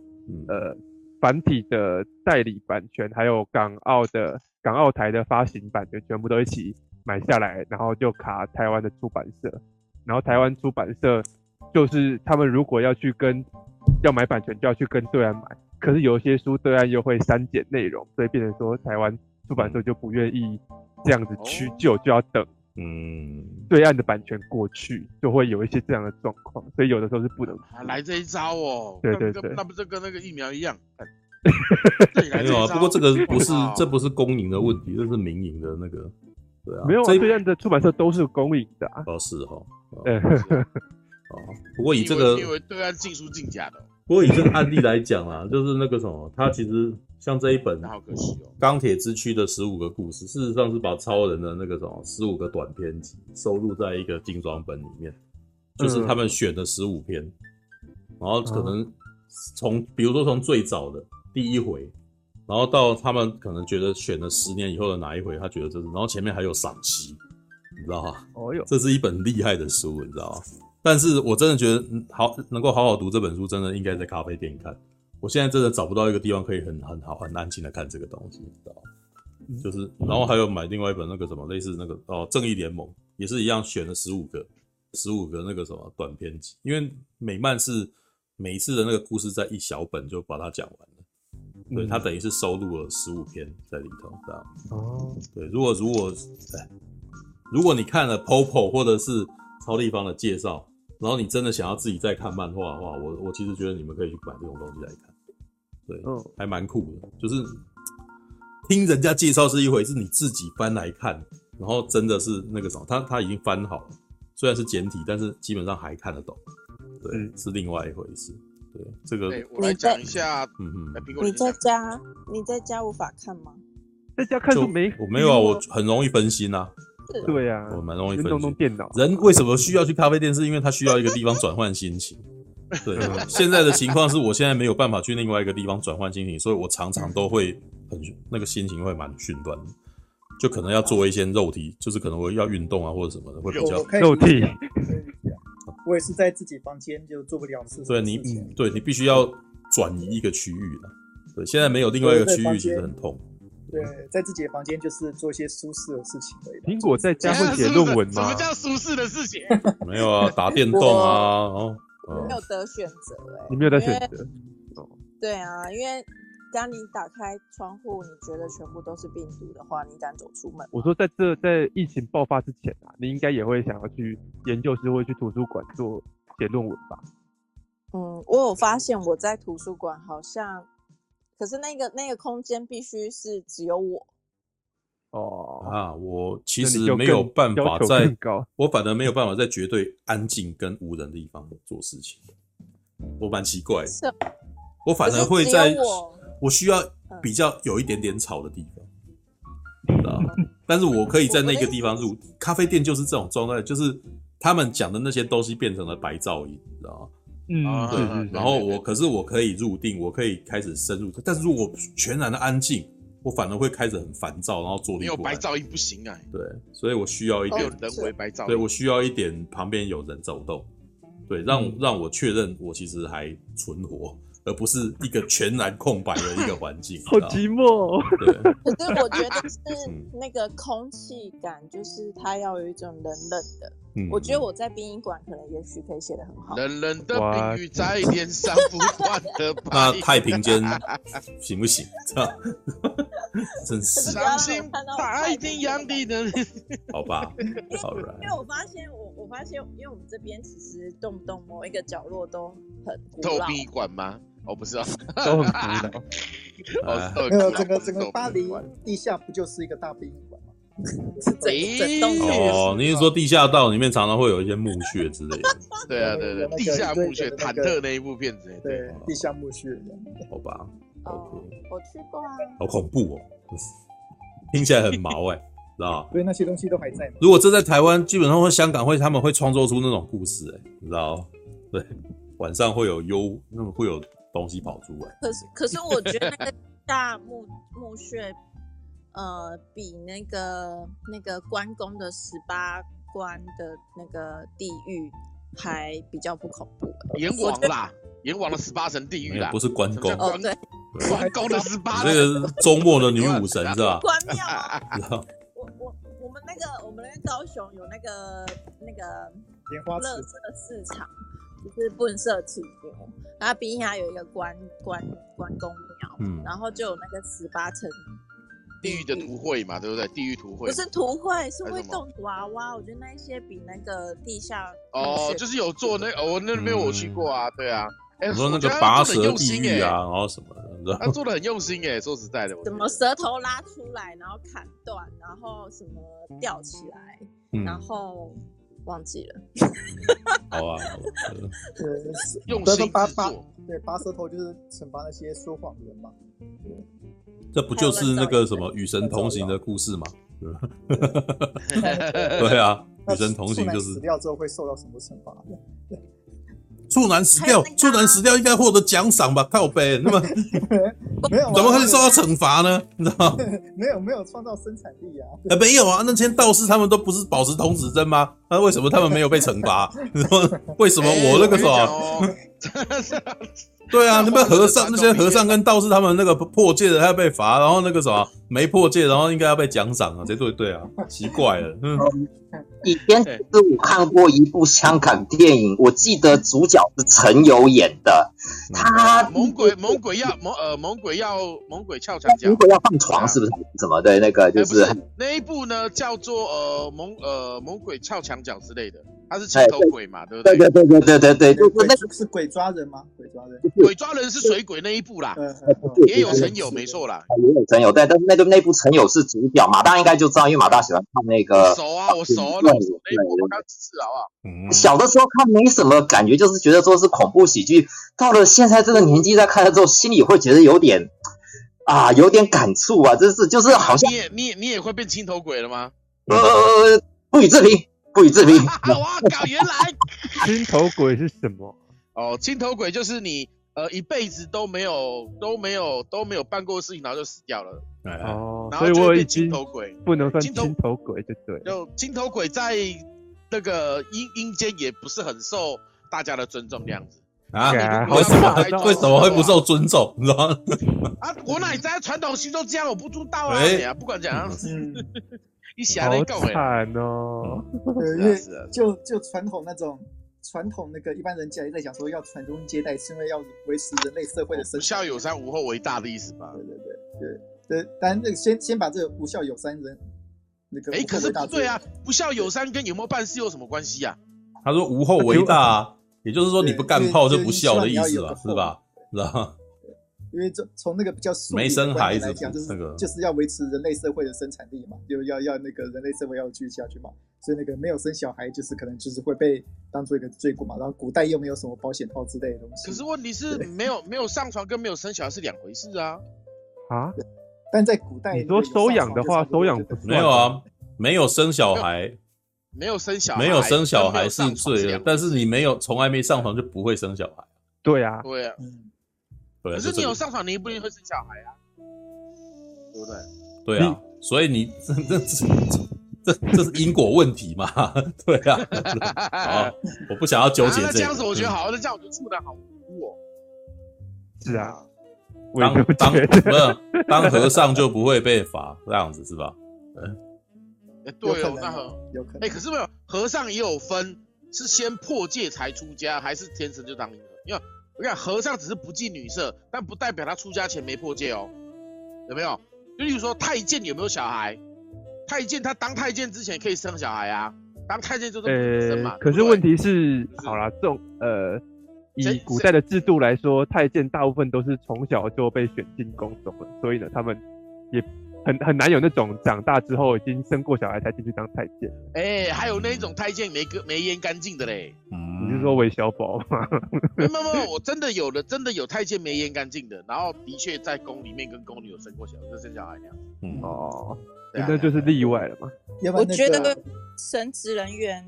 呃。繁体的代理版权，还有港澳的港澳台的发行版权，全部都一起买下来，然后就卡台湾的出版社。然后台湾出版社就是他们如果要去跟要买版权，就要去跟对岸买。可是有些书对岸又会删减内容，所以变成说台湾出版社就不愿意这样子屈就，就要等。嗯，对岸的版权过去就会有一些这样的状况，所以有的时候是不能来这一招哦。对对对，那不就跟那个疫苗一样？没有啊，不过这个不是，这不是公营的问题，这是民营的那个。对啊，没有啊，对岸的出版社都是公营的啊。哦，是哈。对。哦，不过以这个，因为对岸禁书禁假的。不过以这个案例来讲啊，就是那个什么，他其实。像这一本《好可惜哦钢铁之躯》的十五个故事，事实上是把超人的那个什么十五个短篇集收录在一个精装本里面，就是他们选的十五篇，然后可能从比如说从最早的第一回，然后到他们可能觉得选了十年以后的哪一回，他觉得这是，然后前面还有赏析，你知道吗？哦哟，这是一本厉害的书，你知道吗？但是我真的觉得好能够好好读这本书，真的应该在咖啡店看。我现在真的找不到一个地方可以很很好很安静的看这个东西，知道吗？就是，然后还有买另外一本那个什么类似那个哦，正义联盟也是一样，选了十五个十五个那个什么短篇集，因为美漫是每一次的那个故事在一小本就把它讲完了，对，它等于是收录了十五篇在里头，这样哦，对，如果如果哎，如果你看了 Popo 或者是超立方的介绍，然后你真的想要自己再看漫画的话，我我其实觉得你们可以去买这种东西来看。对，嗯，还蛮酷的，就是听人家介绍是一回事，你自己翻来看，然后真的是那个什么，他他已经翻好了，虽然是简体，但是基本上还看得懂，对，嗯、是另外一回事。对，这个我来讲一下，嗯嗯，你在家你在家无法看吗？在家看就没，我没有啊，我很容易分心啊。对呀，我蛮容易分心。动动电脑，人为什么需要去咖啡店？是因为他需要一个地方转换心情。对，现在的情况是我现在没有办法去另外一个地方转换心情，所以我常常都会很那个心情会蛮混乱的，就可能要做一些肉体，就是可能我要运动啊或者什么的会比较肉体。我也是在自己房间就做不了事。对你，对你必须要转移一个区域了。对，现在没有另外一个区域其实很痛。对，在自己的房间就是做一些舒适的事情而已。苹果在家会写论文吗？什么叫舒适的事情？没有啊，打电动啊，哦。没有得选择哎、欸，你没有得选择。对啊，因为当你打开窗户，你觉得全部都是病毒的话，你敢走出门？我说在这在疫情爆发之前啊，你应该也会想要去研究室或去图书馆做写论文吧？嗯，我有发现我在图书馆好像，可是那个那个空间必须是只有我。哦啊，我其实没有办法在，我反而没有办法在绝对安静跟无人的地方做事情，我蛮奇怪的。我反而会在，我需要比较有一点点吵的地方，知道？但是我可以在那个地方入咖啡店，就是这种状态，就是他们讲的那些东西变成了白噪音，知道？嗯，对。然后我，可是我可以入定，我可以开始深入，但是如果全然的安静。我反而会开始很烦躁，然后坐立不安。没有白噪音不行啊。对，所以我需要一点人为白噪音。对，我需要一点旁边有人走动，对，让、嗯、让我确认我其实还存活。而不是一个全然空白的一个环境，好寂寞。对，可是我觉得是那个空气感，就是它要有一种冷冷的。嗯，我觉得我在殡仪馆可能也许可以写得很好。冷冷的冰雨在脸上不断的拍。那太平间行不行？真是伤心太平洋的人。好吧，好了。因为我发现，我我发现，因为我们这边其实动不动某一个角落都很古老。殡仪馆吗？我不知道，都很古老。没有，整个整个巴黎地下不就是一个大殡仪馆吗？哦，你是说地下道里面常常会有一些墓穴之类的？对啊，对对，地下墓穴，忐忑那一部片子。对，地下墓穴。好吧，哦，我去过啊。好恐怖哦，听起来很毛哎，知道所以 那些东西都还在。如果这在台湾，基本上会香港会他们会创作出那种故事哎，你知道？对，晚上会有幽，那么会有。东西跑出来，可是可是我觉得那个大墓墓穴，呃，比那个那个关公的十八关的那个地狱还比较不恐怖。阎王啦，阎王的十八层地狱啦，不是关公哦，对，关公的十八，那个周末的女武神是吧？关庙。我我我们那个我们那个高雄有那个那个莲花乐色市场。就是不能设气球，然后冰下有一个关关关公庙，嗯，然后就有那个十八层地狱的图绘嘛，对不对？地狱图绘。不是图绘，是会动娃娃。我觉得那一些比那个地下哦，就是有做那哦，那边我去过啊，对啊。我说那个拔舌地狱啊，然后什么的，他做的很用心哎，说实在的，怎么舌头拉出来，然后砍断，然后什么吊起来，然后。忘记了，好啊，对，用心拔拔，对，拔舌头就是惩罚那些说谎的人嘛。这不就是那个什么与神同行的故事吗？对啊，与神同行就是死掉之后会受到什么惩罚？处男死掉，处男死掉应该获得奖赏吧？靠背，那么 没有，怎么可以受到惩罚呢？你知道没有，没有创造生产力啊！哎，没有啊，那些道士他们都不是保持童子针吗？那为什么他们没有被惩罚？你说为什么我那个时候对啊，那边和尚那些和尚跟道士他们那个破戒的他要被罚，然后那个什么没破戒，然后应该要被奖赏啊，这对对啊，奇怪了。嗯，以前是我看过一部香港电影，我记得主角是陈友演的，他猛鬼猛鬼要猛呃猛鬼要猛鬼翘墙角，猛鬼要放床是不是？什么的那个就是那一部呢，叫做呃猛呃猛鬼翘墙角之类的。他是青头鬼嘛，对不对？对对对对对对对，就是那个是鬼抓人吗？鬼抓人，鬼抓人是水鬼那一部啦，也有陈友没错啦，也有陈友，但，但是那个那部陈友是主角，马大应该就知道，因为马大喜欢看那个。熟啊，我熟，那部我刚几次好不好？小的时候看没什么感觉，就是觉得说是恐怖喜剧，到了现在这个年纪再看了之后，心里会觉得有点啊，有点感触啊，真是就是好像你也你也你也会变青头鬼了吗？呃，不予置评。不予置评。我靠！原来 青头鬼是什么？哦，青头鬼就是你呃一辈子都没有都没有都没有办过事情，然后就死掉了。哦，然后就会变青头鬼，不能算青头鬼就对。就青头鬼在那个阴阴间也不是很受大家的尊重，这样子啊？为什么 为什么会不受尊重？你知道吗？啊，我哪里在传统习俗这样？我不知道啊。哎呀，不管怎样。一下好惨哦！对，因为就就传统那种传统那个一般人家也在讲说要传宗接代，是因为要维持人类社会的生。不孝有三，无后为大的意思吧？对对对对对。但那个先先把这个不孝有三人那个。哎，可是不对啊！不孝有三跟有没有办事有什么关系啊？他说无后为大，也就是说你不干炮就不孝的意思了，是吧？是吧？因为这从那个比较没生孩子来讲，就是就是要维持人类社会的生产力嘛，就要要那个人类社会要继续下去嘛，所以那个没有生小孩，就是可能就是会被当做一个罪过嘛。然后古代又没有什么保险套之类的东西。可是问题是没有没有上床跟没有生小孩是两回事啊啊！但在古代，你说收养的话，收养没有啊，没有生小孩，没有生小孩，没有生小孩是罪的，但是你没有从来没上床就不会生小孩。对啊，对啊。可是你有上床，你不一定会生小孩啊，对不对？对啊，所以你 这这这这这是因果问题嘛？对啊，好，我不想要纠结这。那这样子我觉得好，那这样我就处得好哭哦。是啊，当当不是当和尚就不会被罚，这样子是吧？嗯，哎，对哦，那和有可能。哎，可是没有和尚也有分，是先破戒才出家，还是天生就当和尚？因为。我看和尚只是不近女色，但不代表他出家前没破戒哦，有没有？就例如说太监有没有小孩？太监他当太监之前可以生小孩啊，当太监就是不生嘛。呃、可是问题是，好啦，这种呃，以古代的制度来说，太监大部分都是从小就被选进宫中了，所以呢，他们也很很难有那种长大之后已经生过小孩才进去当太监。哎、欸，还有那种太监没个没阉干净的嘞。嗯你是说韦小宝吗？没有没有，我真的有的，真的有太监没阉干净的，然后的确在宫里面跟宫女有生过小孩，就生小孩那样。嗯哦，那就是例外了嘛。我觉得神职人员，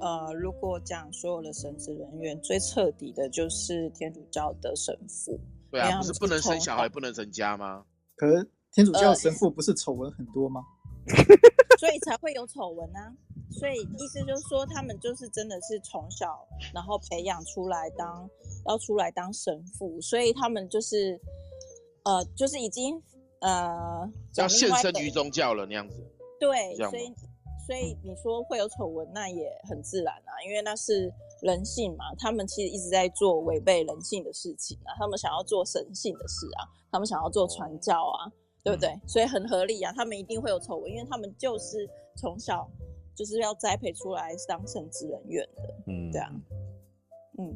呃，如果讲所有的神职人员，最彻底的就是天主教的神父。对啊，不是不能生小孩，不能成家吗？可是天主教神父不是丑闻很多吗？所以才会有丑闻啊。所以意思就是说，他们就是真的是从小然后培养出来当要出来当神父，所以他们就是呃，就是已经呃要献身于宗教了那样子。对，所以所以你说会有丑闻，那也很自然啊，因为那是人性嘛。他们其实一直在做违背人性的事情啊，他们想要做神性的事啊，他们想要做传教啊，对不对？嗯、所以很合理啊，他们一定会有丑闻，因为他们就是从小。就是要栽培出来当神职人员的，嗯，对啊，嗯，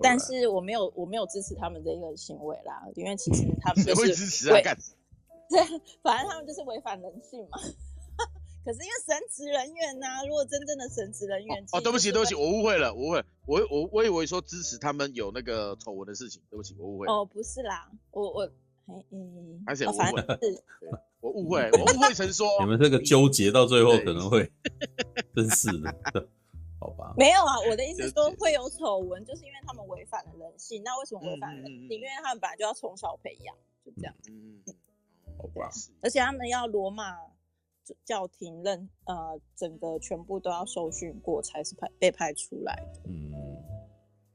但是我没有，我没有支持他们这个行为啦，因为其实 他们就是会支持啊，干，对，反正他们就是违反人性嘛。可是因为神职人员呐、啊，如果真正的神职人员，哦，对不起，对不起，我误会了，我误会，我我我以为说支持他们有那个丑闻的事情，对不起，我误会。哦，不是啦，我我。嗯，还是误会，我误会，我误会成说你们这个纠结到最后可能会真是的，好吧？没有啊，我的意思是说会有丑闻，就是因为他们违反了人性。那为什么违反人性？因为他们本来就要从小培养，就这样。嗯嗯，好吧。而且他们要罗马教廷认，呃，整个全部都要受训过才是派被派出来的。嗯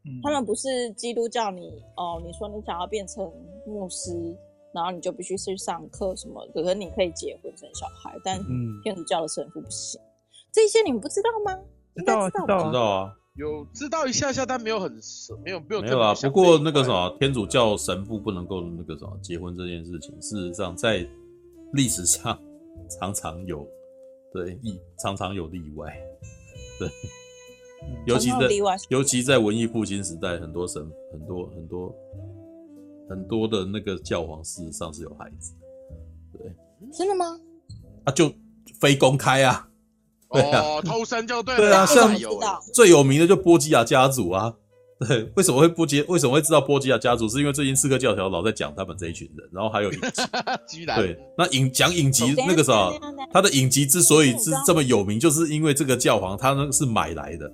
嗯他们不是基督教你，你哦，你说你想要变成牧师，然后你就必须去上课什么，可是你可以结婚生小孩，但天主教的神父不行。嗯、这些你们不知道吗？知道知道，知道啊，有知道一下下，但没有很没有没有没有啊。不过那个什么，天主教神父不能够那个什么结婚这件事情，事实上在历史上 常常有对例，常常有例外，对。尤其在尤其在文艺复兴时代，很多神很多很多很多的那个教皇事实上是有孩子的，对，真的吗？啊，就非公开啊，对啊，哦、偷生就对了，对啊，像最有名的就波吉亚家族啊。对，为什么会不接？为什么会知道波吉亚家族？是因为最近四个教条老在讲他们这一群人，然后还有影集。对，那影讲影集那个时候，他的影集之所以是这么有名，就是因为这个教皇他呢是买来的，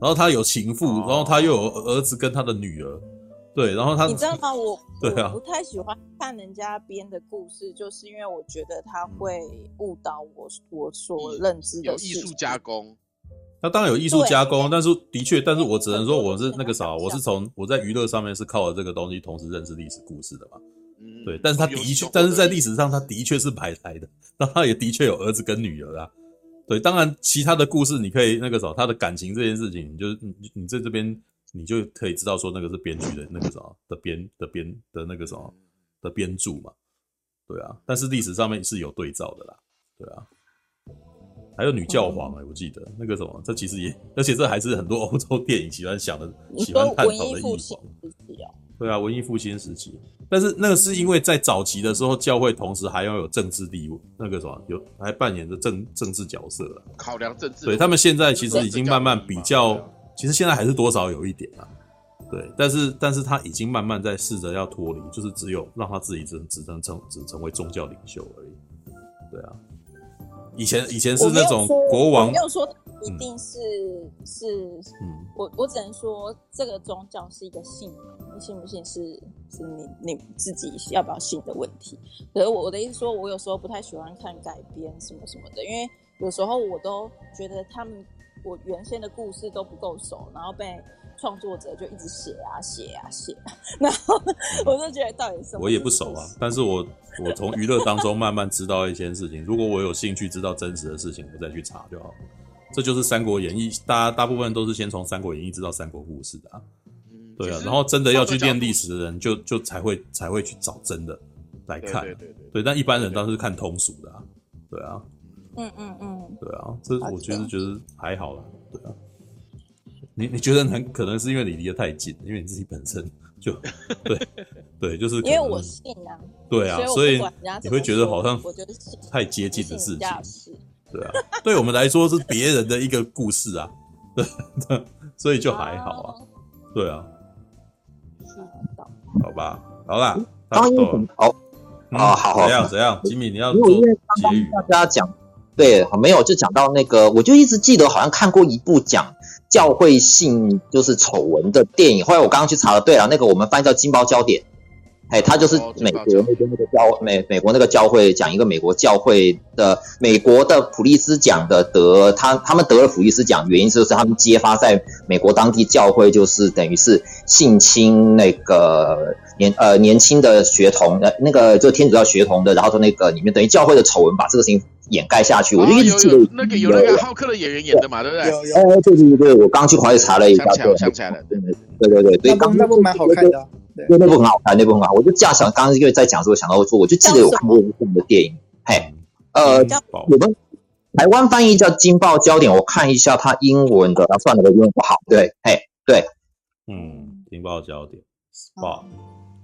然后他有情妇，然后他又有儿子跟他的女儿。对，然后他你知道吗？我 对啊，不太喜欢看人家编的故事，就是因为我觉得他会误导我我所认知的有艺术加工。那当然有艺术加工，但是的确，但是我只能说我是那个啥，我是从我在娱乐上面是靠了这个东西，同时认识历史故事的嘛。嗯，对，但是他的确，但是在历史上他的确是白来的，那他也的确有儿子跟女儿啊。对，当然其他的故事你可以那个什么，他的感情这件事情，你就你你在这边你就可以知道说那个是编剧的那个什么的编的编的那个什么的编著嘛。对啊，但是历史上面是有对照的啦。对啊。还有女教皇哎、欸，我记得那个什么，这其实也，而且这还是很多欧洲电影喜欢想的、喜欢探讨的议题。对啊，文艺复兴时期，但是那个是因为在早期的时候，教会同时还要有政治地位，那个什么有还扮演着政政治角色了。考量政治，对他们现在其实已经慢慢比较，其实现在还是多少有一点啊。对，但是但是他已经慢慢在试着要脱离，就是只有让他自己只只能成只成为宗教领袖而已。对啊。以前以前是那种国王，没有说一定是、嗯、是，嗯，我我只能说这个宗教是一个信仰，你信不信是是你你自己要不要信的问题。可是我的意思说，我有时候不太喜欢看改编什么什么的，因为有时候我都觉得他们我原先的故事都不够熟，然后被。创作者就一直写啊写啊写，然后我就觉得到底什么？我也不熟啊，但是我我从娱乐当中慢慢知道一些事情。如果我有兴趣知道真实的事情，我再去查就好。这就是《三国演义》，大家大部分都是先从《三国演义》知道三国故事的啊。对啊，然后真的要去练历史的人就，就就才会才会去找真的来看。对对对，对，对，但一般人当然是看通俗的啊。对啊，嗯嗯嗯，对啊，这我觉得觉得还好了。对啊。你你觉得很可能是因为你离得太近，因为你自己本身就 对对，就是因为我信啊，对啊，所以你会觉得好像太接近的事情，对啊，对我们来说是别人的一个故事啊，对，所以就还好啊，对啊，好吧，好啦，好，好，啊，好，怎样怎样，吉米你要做结语，大家讲，对，没有就讲到那个，我就一直记得好像看过一部讲。教会性就是丑闻的电影，后来我刚刚去查了，对了，那个我们翻译叫《金包焦点》，哎，他就是美国那边那个教美美国那个教会讲一个美国教会的美国的普利斯奖的得他他们得了普利斯奖，原因就是他们揭发在美国当地教会就是等于是性侵那个年呃年轻的学童呃那个就天主教学童的，然后说那个里面等于教会的丑闻把这个事情。掩盖下去，我就一直记得那个有那个浩克的演员演的嘛，对不对？有有。哎，对对对，我刚去华语查了一下，对，想起来了，对对对对对。刚那部蛮好看的，对，那部很好看，那部很好。我就这样想，刚刚因为在讲的时候想到说，我就记得有看过一部的电影，嘿，呃，我们台湾翻译叫《惊爆焦点》，我看一下它英文的，它，算了，我英文不好，对，嘿，对，嗯，《惊爆焦点》，Spot，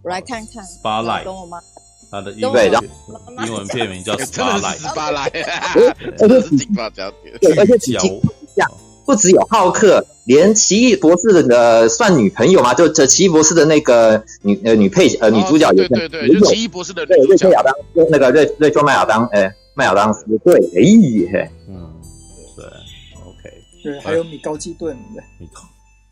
我来看看，Spotlight，懂我吗？他的英文英文片名叫 《Spotlight》，而且警报焦点，对，而且警讲不只有浩克，连奇异博士的呃算女朋友嘛，就这奇异博士的那个女呃女配呃女主角也对对对，就奇异博士的对瑞秋亚当，那个瑞瑞秋麦亚当，哎麦亚当斯对，哎嗯对，OK，对，还有米高基顿米高。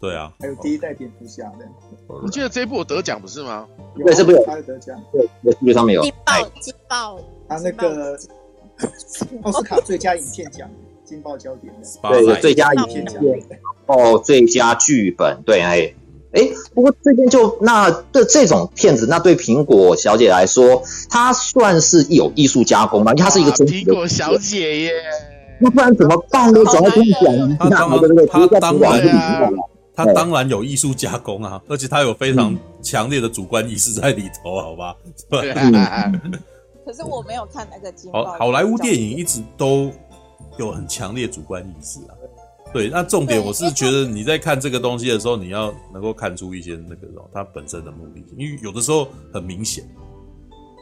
对啊，还有第一代蝙蝠侠的，我记得这一部有得奖不是吗？对，这部有他的得奖，对，在这上面有。劲爆劲爆，他那个奥斯卡最佳影片奖，劲爆焦点的，对，最佳影片奖，哦，最佳剧本，对，哎，哎，不过这边就那对这种片子，那对苹果小姐来说，它算是有艺术加工吗？因为它是一个真实的苹果小姐耶。那不然怎么办呢？主要跟你讲，他当他当然，他当然有艺术加工啊，而且他有非常强烈的主观意识在里头，好吧？对。可是我没有看那个金。好，好莱坞电影一直都有很强烈主观意识啊。对，那重点我是觉得你在看这个东西的时候，你要能够看出一些那个他本身的目的性，因为有的时候很明显，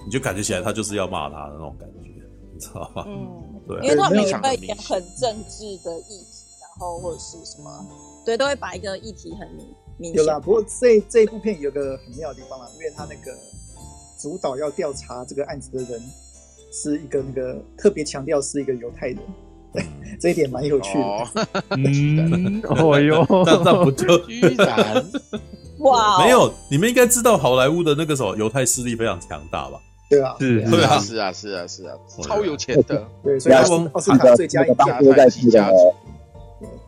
你就感觉起来他就是要骂他的那种感觉，你知道吧？嗯。对因为他们也会演很政治的议题，然后或者是什么，对，都会把一个议题很明明显。有啦，不过这这一部片有个很妙的地方啦，因为他那个主导要调查这个案子的人是一个那个特别强调是一个犹太人，对，这一点蛮有趣的。哦、嗯，哦哟，那那不就居然哇？没有，你们应该知道好莱坞的那个什么犹太势力非常强大吧？对啊，是，对啊，是啊，是啊，是啊，超有钱的。对，所以奥斯卡最佳影片在西加。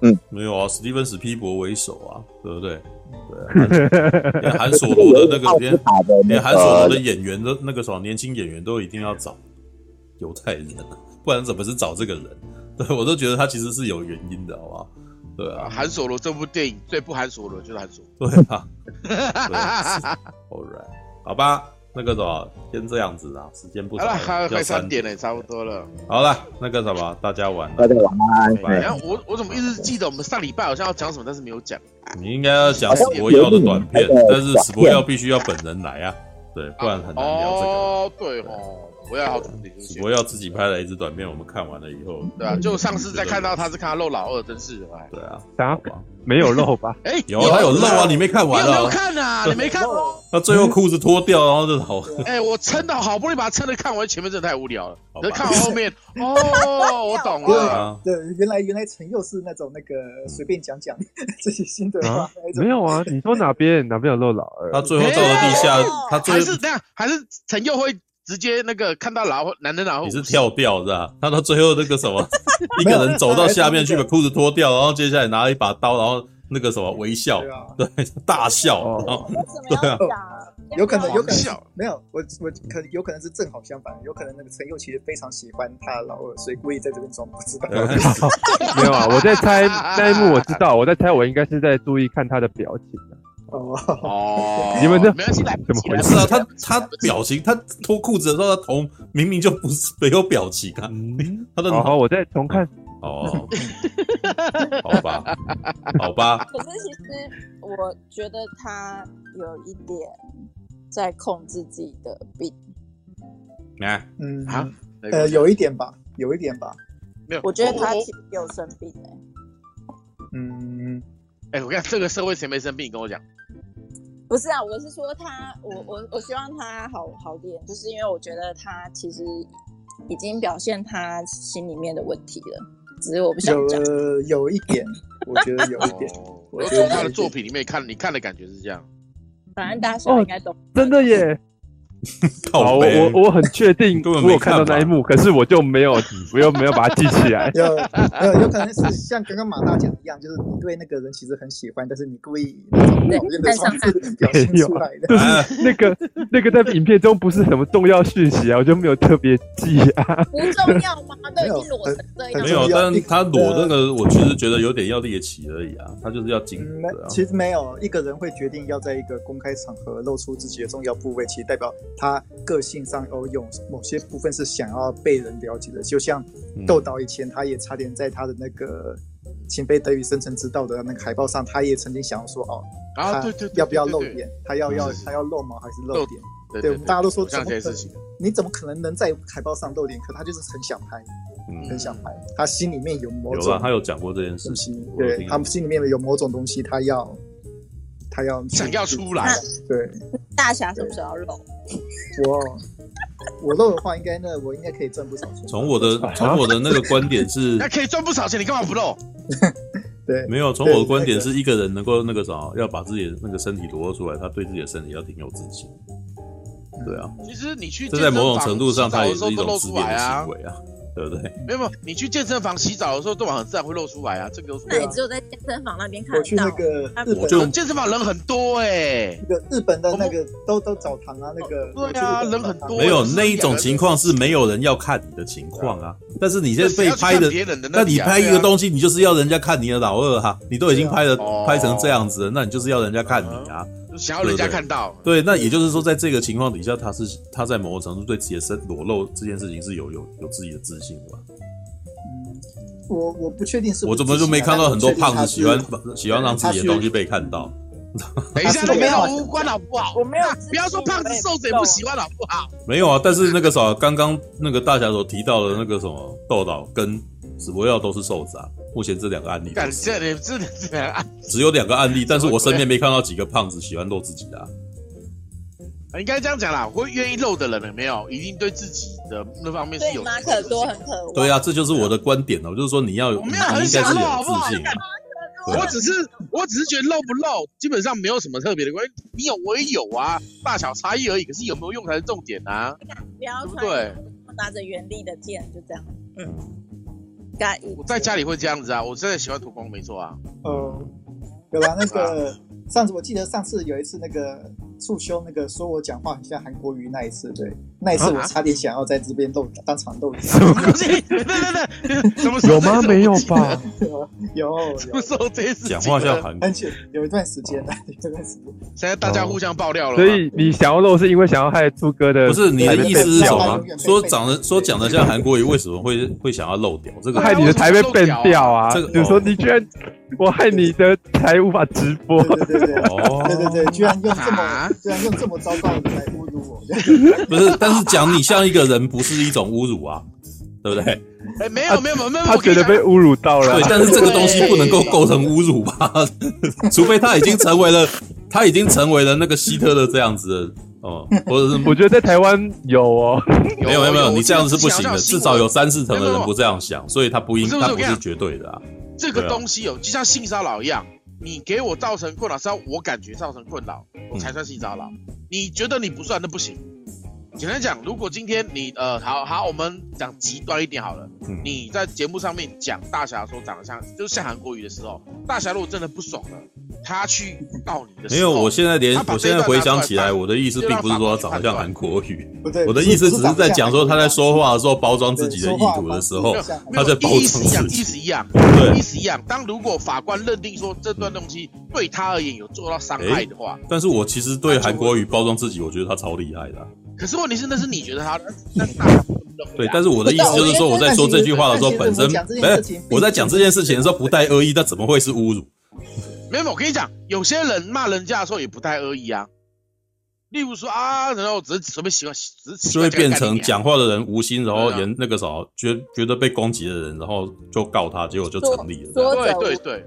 嗯，没有啊，史蒂芬史皮博为首啊，对不对？对，连韩索罗的那个，连连韩索罗的演员都那个什么年轻演员都一定要找犹太人，不然怎么是找这个人？对，我都觉得他其实是有原因的，好不好？对啊，韩索罗这部电影最不韩索罗就是韩索罗。对啊。All right，好吧。那个什么，先这样子啊，时间不早了，快快三点了，差不多了。好了，那个什么，大家晚安，大家晚安。然后我我怎么一直记得我们上礼拜好像要讲什么，但是没有讲。你应该要讲史博耀的短片，但是史博耀必须要本人来啊，对，不然很难聊这个。哦，对哦。我要好主题，我要自己拍了一支短片，我们看完了以后，对啊，就上次再看到他是看他露老二，真是的，对啊，啥？没有露吧？哎，有，他有露啊，你没看完啊？没有看啊，你没看吗？他最后裤子脱掉，然后就好。哎，我撑到好不容易把它撑的看完，前面真的太无聊了。你看完后面，哦，我懂了。对，原来原来陈佑是那种那个随便讲讲这些心得话。没有啊，你说哪边哪边有露老二？他最后到了地下，他还是这样，还是陈佑会。直接那个看到老男的然后你是跳掉是吧？他到最后那个什么，一个人走到下面去把裤子脱掉，然后接下来拿了一把刀，然后那个什么微笑，对，大笑，然后对啊，有可能有可能没有我我可有可能是正好相反，有可能那个陈佑其实非常喜欢他的老二，所以故意在这边装不知道。没有啊，我在猜 那一幕我知道，我在猜我应该是在注意看他的表情。哦，你们这没关系，怎么回事啊？他他表情，他脱裤子的时候，他头明明就不是没有表情啊。他的好，我再重看。哦，好吧，好吧。可是其实我觉得他有一点在控制自己的病。啊，嗯，好，呃，有一点吧，有一点吧。没有，我觉得他其实有生病哎。嗯。哎、欸，我看这个社会谁没生病？你跟我讲。不是啊，我是说他，我我我希望他好好点，就是因为我觉得他其实已经表现他心里面的问题了，只是我不想讲。有有一点，我觉得有一点。我从他的作品里面看，你看的感觉是这样。反正大家应该懂。真的耶。好，我我很确定，我有看到那一幕，可是我就没有，我又没有把它记起来。有，有，有可能是像刚刚马大讲一样，就是你对那个人其实很喜欢，但是你故意那种表现的方式表现出来的。就是那个那个在影片中不是什么重要讯息啊，我就没有特别记啊。不重要吗？都已经裸成这样。没有，但他裸那个，我其实觉得有点要猎奇而已啊。他就是要精。其实没有一个人会决定要在一个公开场合露出自己的重要部位，其实代表。他个性上哦，有某些部分是想要被人了解的，就像窦导以前，他也差点在他的那个“情非得已，生存之道”的那个海报上，他也曾经想要说哦，他要不要露脸？他要要他要露毛还是露点？对，我们大家都说怎么可能，你怎么可能能在海报上露脸？可他就是很想拍，很想拍，他心里面有某种，他有讲过这件事情，对，他们心里面有某种东西，他要。他要想要出来，对。大侠什么时候要露？我我露的话，应该那我应该可以赚不少钱。从我的从我的那个观点是，那可以赚不少钱，你干嘛不露？对，没有。从我的观点是一个人能够那个啥，要把自己的那个身体裸露出来，他对自己的身体要挺有自信。对啊，其实你去，这在某种程度上，他也是一种自恋的行为啊。对不对？没有没有，你去健身房洗澡的时候，都很自然会露出来啊，这个那也只有在健身房那边看到。我去那个日本，就健身房人很多哎、欸，那个日本的那个都都澡堂啊，那个对啊，人很多。没有那一种情况是没有人要看你的情况啊，但是你现在被拍的，那你拍一个东西，你就是要人家看你的老二哈，你都已经拍了拍成这样子了，那你就是要人家看你啊。想要人家看到，对，那也就是说，在这个情况底下，他是他在某个程度对自己的身裸露这件事情是有有有自己的自信的吧？嗯，我我不确定是，我怎么就没看到很多胖子喜欢喜欢让自己的东西被看到？等一下，都没有无关好不好？我没有，不要说胖子瘦子也不喜欢好不好？没有啊，但是那个啥，刚刚那个大侠所提到的那个什么豆豆跟史博耀都是瘦子啊。目前这两个案例，感谢你，这两个案只有两个案例，但是我身边没看到几个胖子喜欢露自己的、啊。应该这样讲啦，会愿意露的人有没有，一定对自己的那方面是有马可多很可恶。对啊，这就是我的观点哦，就是说你要有，我没有很想露，好不好？啊、我只是，我只是觉得露不露，基本上没有什么特别的关系。你有我也有啊，大小差异而已。可是有没有用才是重点啊。不要对，拿着原力的剑，就这样。嗯。我在家里会这样子啊，我真的喜欢涂光，没错啊。呃，有啦，那个上次我记得上次有一次那个。促修那个说我讲话很像韩国瑜那一次，对，那一次我差点想要在这边露当场露。什么东西？对对对，什么有吗？没有吧？有。什么时候这一次讲话像韩国瑜？有一段时间了，有一段时间。现在大家互相爆料了。所以你想要露是因为想要害朱哥的？不是你的意思是什么？说长得说讲的像韩国语，为什么会会想要露掉？这个害你的台被变掉啊！这个就说你居然。我害你的才无法直播，对对对，哦，对对对，居然用这么居然用这么糟糕的来侮辱我，不是，但是讲你像一个人不是一种侮辱啊，对不对？哎，没有没有没有没有，他觉得被侮辱到了，对，但是这个东西不能够构成侮辱吧？除非他已经成为了他已经成为了那个希特勒这样子的哦，或者是 我觉得在台湾有哦，没有没有没有，你这样子是不行的，至少有三四成的人不这样想，所以他不应他不是绝对的啊。这个东西有，就像性骚扰一样，你给我造成困扰，是要我感觉造成困扰，我才算性骚扰。你觉得你不算，那不行。简单讲，如果今天你呃，好好，我们讲极端一点好了。你在节目上面讲大侠说长得像，就是像韩国语的时候，大侠如果真的不爽了，他去告你的时候，没有，我现在连我现在回想起来，我的意思并不是说他长得像韩国瑜，我的意思只是在讲说他在说话的时候包装自己的意图的时候，他在包装自己。意思一样，对，意思一样。当如果法官认定说这段东西对他而言有做到伤害的话，但是我其实对韩国语包装自己，我觉得他超厉害的。可是问题是，那是你觉得他，那对，但是我的意思就是说，我在说这句话的时候，本身，哎，我在讲这件事情的时候不带恶意，那怎么会是侮辱？没有，我跟你讲，有些人骂人家的时候也不带恶意啊。例如说啊，然后只是随便喜欢，只是就会变成讲话的人无心，然后人那个啥，觉觉得被攻击的人，然后就告他，结果就成立了。对对对，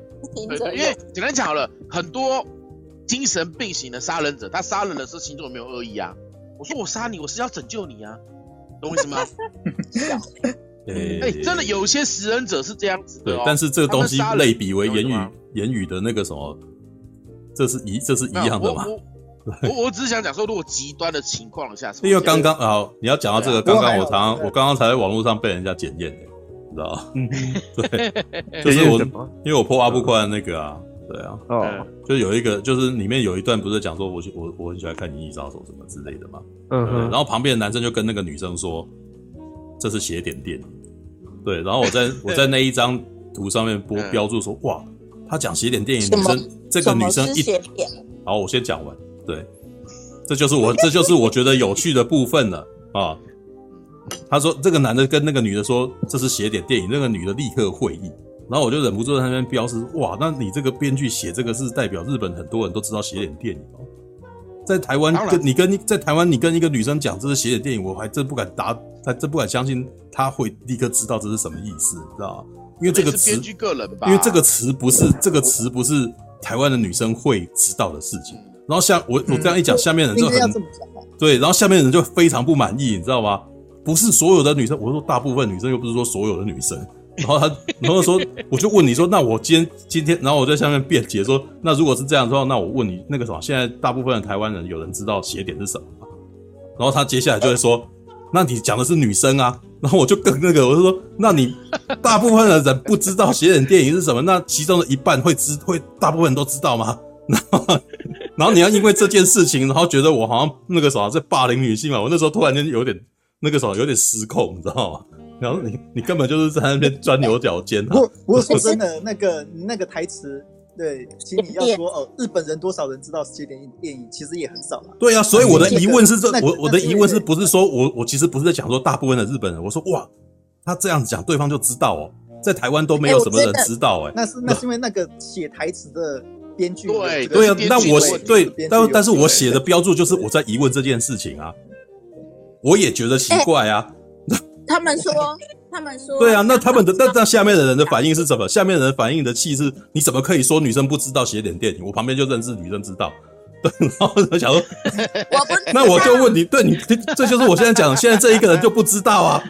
因为简单讲好了，很多精神病型的杀人者，他杀人的时候心中没有恶意啊。我说我杀你，我是要拯救你啊，懂我意思吗？哎、欸，真的有些食人者是这样子的、哦。对，但是这个东西类比为言语言语的那个什么，这是一这是一样的嘛？我我我只是想讲说，如果极端的情况下，因为刚刚啊，你要讲到这个，刚刚我常常我刚刚才在网络上被人家检验的，你知道吗？嗯，对，就是我因为我破阿布宽那个啊。对啊，哦，就有一个，就是里面有一段不是讲说我，我我我很喜欢看《银翼杀手》什么之类的嘛，嗯哼，然后旁边的男生就跟那个女生说，这是邪点电影，对，然后我在 我在那一张图上面播标注说，哇，他讲邪点电影，女生这个女生一，好，我先讲完，对，这就是我这就是我觉得有趣的部分了。啊，他说这个男的跟那个女的说这是邪点电影，那个女的立刻会意。然后我就忍不住在那边标示，哇，那你这个编剧写这个是代表日本很多人都知道邪典电影哦，在台湾跟你跟在台湾你跟一个女生讲这是邪典电影，我还真不敢答，还真不敢相信她会立刻知道这是什么意思，你知道吗？因为这个词，编剧个人吧，因为这个词不是这个词不是台湾的女生会知道的事情。然后像我我这样一讲，下面人就很对，然后下面人就非常不满意，你知道吗？不是所有的女生，我说大部分女生又不是说所有的女生。然后他，然后说，我就问你说，那我今天今天，然后我在下面辩解说，那如果是这样的话，那我问你那个什么，现在大部分的台湾人有人知道邪典是什么吗？然后他接下来就会说，那你讲的是女生啊，然后我就更那个，我就说，那你大部分的人不知道邪典电影是什么，那其中的一半会知会大部分人都知道吗？然后然后你要因为这件事情，然后觉得我好像那个什么在霸凌女性嘛？我那时候突然间有点那个什么有点失控，你知道吗？然后你你根本就是在那边钻牛角尖。不不是说真的，那个 那个台词，对，请你要说哦，日本人多少人知道邪典电影电影？其实也很少了。对啊，所以我的疑问是这，我我的疑问是不是说我我其实不是在讲说大部分的日本人，我说哇，他这样讲对方就知道哦，在台湾都没有什么人知道哎。那是那是因为那个写台词的编剧。对对啊，那我对，但但是我写的标注就是我在疑问这件事情啊，我也觉得奇怪啊。他们说，他们说，对啊，那他们的那那下面的人的反应是什么？下面的人反应的气是，你怎么可以说女生不知道写点电影？我旁边就认识女生知道，对，然后我想说，我不，那我就问你，对你，这就是我现在讲，现在这一个人就不知道啊，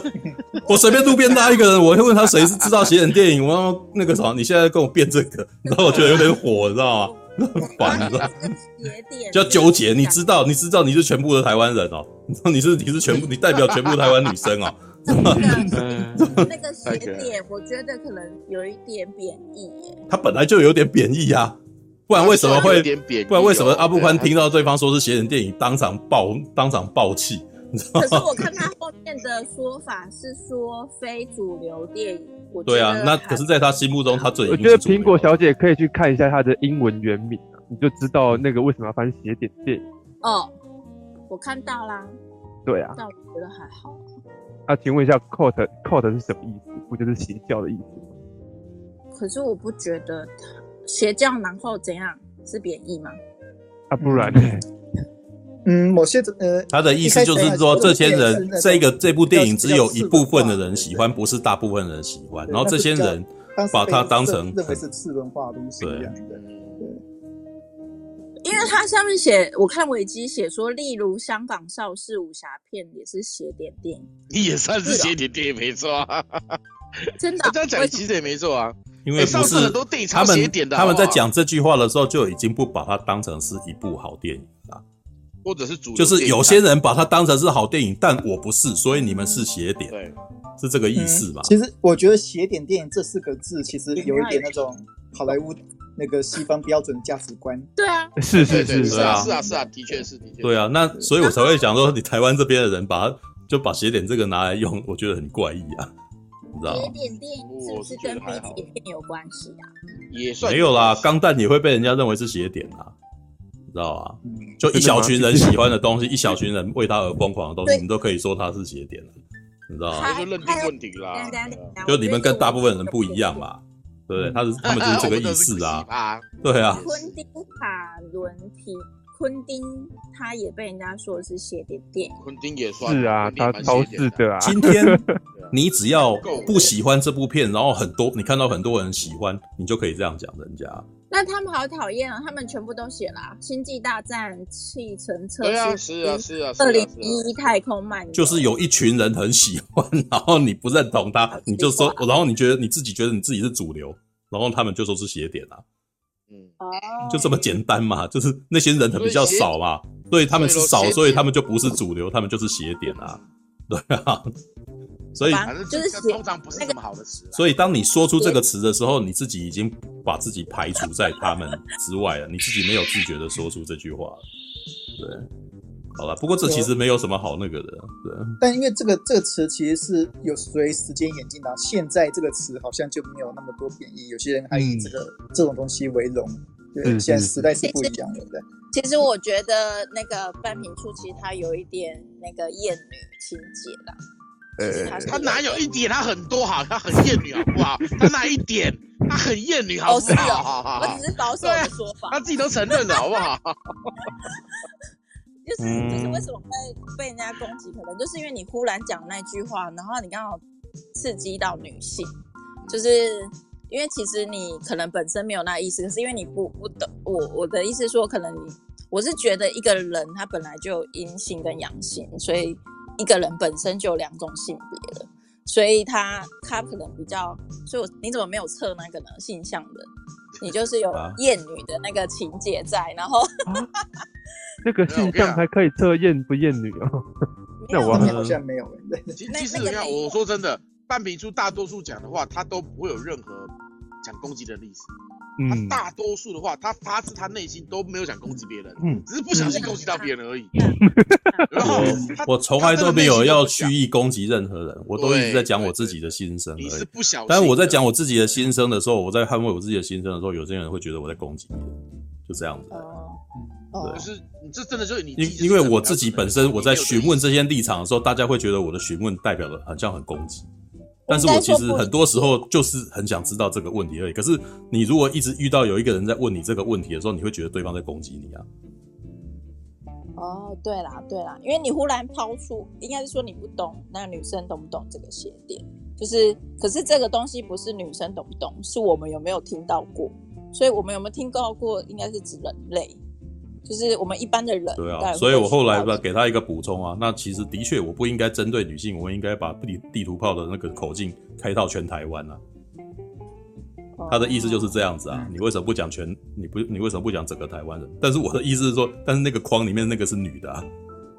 我随便路边拉一个人，我会问他谁是知道写点电影？我说那个什么，你现在跟我辩这个，然后我觉得有点火，你知道吗？烦，你知道？叫纠结，你知道？你知道你是全部的台湾人哦？你说你是你是全部，你代表全部台湾女生哦？那个邪典，我觉得可能有一点贬义耶。他本来就有点贬义啊，不然为什么会？不然为什么阿布宽听到对方说是邪典电影，当场爆当场爆气？可是我看他后面的说法是说非主流电影。对啊，那可是在他心目中，他最我觉得苹果小姐可以去看一下她的英文原名，你就知道那个为什么要翻邪典电影。哦，我看到啦。对啊，那我觉得还好。那、啊、请问一下，cult cult 是什么意思？不就是邪教的意思？可是我不觉得邪教然后怎样是贬义吗？啊，不然呢？嗯，某些呃，他的意思就是说，这些人这个这部电影只有一部分的人喜欢，不是大部分人喜欢。然后这些人把它当成认为是次文化东西。对，因为它上面写，我看维基写说，例如香港邵氏武侠片也是写点电影，也算是写点电影，没错。真的，这样讲其实也没错啊，因为不是他们他们在讲这句话的时候，就已经不把它当成是一部好电影了。或者是主，就是有些人把它当成是好电影，但我不是，所以你们是邪点，对，是这个意思吧？其实我觉得“邪点电影”这四个字，其实有一点那种好莱坞那个西方标准价值观。对啊，是是是是啊是啊是啊，的确是的确。对啊，那所以我才会想说，你台湾这边的人把它就把“邪点”这个拿来用，我觉得很怪异啊，你知道吗？邪典电影是不是跟 B 级片有关系啊？也算没有啦，钢弹也会被人家认为是邪点啊。知道啊，就一小群人喜欢的东西，一小群人为他而疯狂的东西，你都可以说他是邪典了，你知道吗？就认定问题啦。就你们跟大部分人不一样嘛，对不对？他是他们就是这个意思啊，对啊。昆汀卡伦提，昆汀他也被人家说是邪典电影，昆汀也算是啊，他超是的啊。今天 你只要不喜欢这部片，然后很多你看到很多人喜欢，你就可以这样讲人家。那他们好讨厌啊！他们全部都写了《星际大战》、《计程车》、对啊，是啊，是啊，二零一一太空漫游，就是有一群人很喜欢，然后你不认同他，你就说，然后你觉得你自己觉得你自己是主流，然后他们就说是邪点啊，嗯，就这么简单嘛，就是那些人很比较少嘛，所以他们是少，所以他们就不是主流，他们就是邪点啊，对啊。所以就是通常不是那么好的词。所以当你说出这个词的时候，你自己已经把自己排除在他们之外了，你自己没有自觉的说出这句话了。对，好了，不过这其实没有什么好那个的。对。但因为这个这个词其实是有随时间演进的，现在这个词好像就没有那么多贬义，有些人还以这个、嗯、这种东西为荣。对，现在时代是不一样的。对。其实我觉得那个半瓶醋其实它有一点那个厌女情节的。呃，他哪有一点？他很多好，他很厌女，好不好？他哪一点？他很厌女，好不好？我只是保守的说法，他自己都承认了，好不好？就是就是为什么会被人家攻击？可能就是因为你忽然讲那句话，然后你刚好刺激到女性，就是因为其实你可能本身没有那意思，可是因为你不不懂我我的意思说，可能你我是觉得一个人他本来就有阴性跟阳性，所以。一个人本身就有两种性别了，所以他他可能比较，所以我你怎么没有测那个呢？性向的，你就是有厌女的那个情节在，然后，这个性向还可以测厌不厌女哦？那我好像没有。其其实你看，我说真的，半瓶出大多数讲的话，他都不会有任何讲攻击的意思。他大多数的话，他发自他内心都没有想攻击别人，嗯，只是不小心攻击到别人而已。然后我从来都没有要蓄意攻击任何人，我都一直在讲我自己的心声而已。你是不小心。但是我在讲我自己的心声的时候，我在捍卫我自己的心声的时候，有些人会觉得我在攻击别人，就这样子。哦，对，就是你这真的就是你。因因为我自己本身我在询问这些立场的时候，大家会觉得我的询问代表的好像很攻击。但是我其实很多时候就是很想知道这个问题而已。可是你如果一直遇到有一个人在问你这个问题的时候，你会觉得对方在攻击你啊。哦，对啦，对啦，因为你忽然抛出，应该是说你不懂那女生懂不懂这个鞋垫，就是，可是这个东西不是女生懂不懂，是我们有没有听到过，所以我们有没有听到过，应该是指人类。就是我们一般的人，对啊，所以我后来吧给他一个补充啊，那其实的确我不应该针对女性，我应该把地地图炮的那个口径开到全台湾啊。他的意思就是这样子啊，你为什么不讲全？你不你为什么不讲整个台湾人？但是我的意思是说，但是那个框里面那个是女的啊，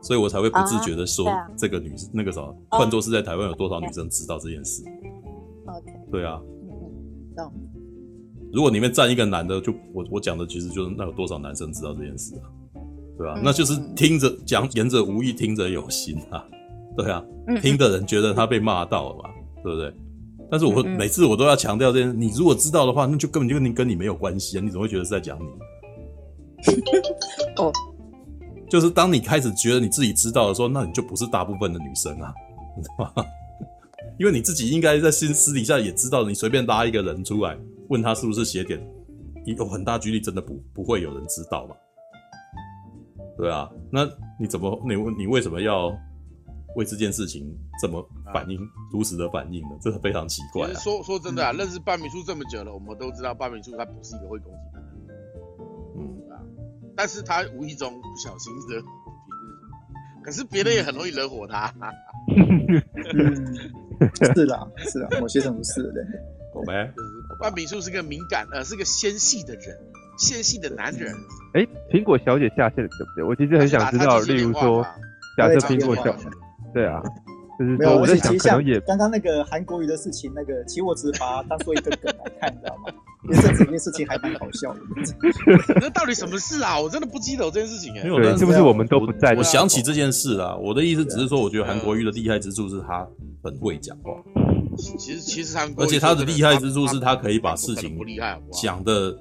所以我才会不自觉的说这个女那个什么，换作是在台湾有多少女生知道这件事？OK，对啊，嗯懂。如果里面站一个男的，就我我讲的其实就是那有多少男生知道这件事啊，对吧、啊？那就是听着讲言者无意，听者有心啊，对啊，听的人觉得他被骂到了嘛，对不对？但是我每次我都要强调这件事，你如果知道的话，那就根本就跟你跟你没有关系啊，你怎么会觉得是在讲你？哦，就是当你开始觉得你自己知道的时候，那你就不是大部分的女生啊，你知道吗？因为你自己应该在心私底下也知道，你随便拉一个人出来。问他是不是鞋点，有很大几率真的不不会有人知道嘛？对啊，那你怎么你你为什么要为这件事情这么反应、啊、如实的反应呢？这是非常奇怪、啊。说说真的啊，嗯、认识半米叔这么久了，我们都知道半米叔他不是一个会攻击的人，嗯啊，但是他无意中不小心惹火别人，可是别人也很容易惹火他。嗯，是啦，是啦，某些程度是的。懂没？半米叔是个敏感，呃，是个纤细的人，纤细的男人。哎、欸，苹果小姐下线了，对不对？我其实很想知道，例如说，假设苹果小，对啊，就是说我在想，可能也刚刚那个韩国瑜的事情，那个其实我只是把它当做一个梗来看，你知道吗？因为这整件事情还蛮好笑的。那到底什么事啊？我真的不记得这件事情哎。没有，是不是我们都不在我？我想起这件事啊，我的意思只是说，我觉得韩国瑜的厉害之处是他很会讲话。其实其实他，而且他的厉害之处是他可以把事情讲的，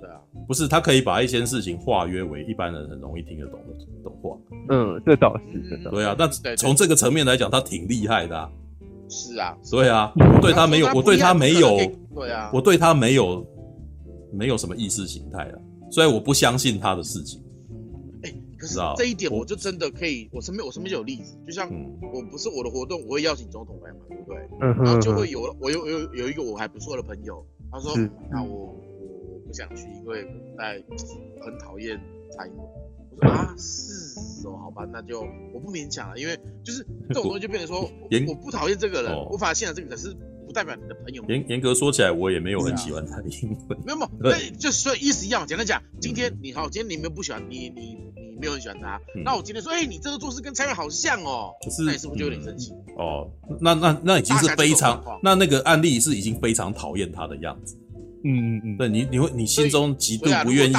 不是他可以把一些事情化约为一般人很容易听得懂的懂话。嗯，这倒是，对啊。但从这个层面来讲，他挺厉害的。是啊，对啊，我对他没有，我对他没有，对啊，我对他没有没有什么意识形态啊，所以我不相信他的事情。可是这一点我就真的可以，我身边我身边就有例子，就像我不是我的活动，我会邀请总统来嘛，对不对？然后就会有我有有有一个我还不错的朋友，他说：“那我我不想去，因为我在很讨厌蔡英文。”我说：“啊，是哦，好吧，那就我不勉强了，因为就是这种东西就变成说，我不讨厌这个人，无法信任这个，可是不代表你的朋友。严严格说起来，我也没有很喜欢蔡英文，没有 没有，那就所以意思一样。简单讲，今天你好，今天你们不喜欢你你你。”没有很喜欢他，嗯、那我今天说，哎、欸，你这个做事跟蔡英文好像哦，可是那你是不是就有点生气、嗯？哦，那那那已经是非常，那那个案例是已经非常讨厌他的样子。嗯嗯嗯，对你你会你心中极度不愿意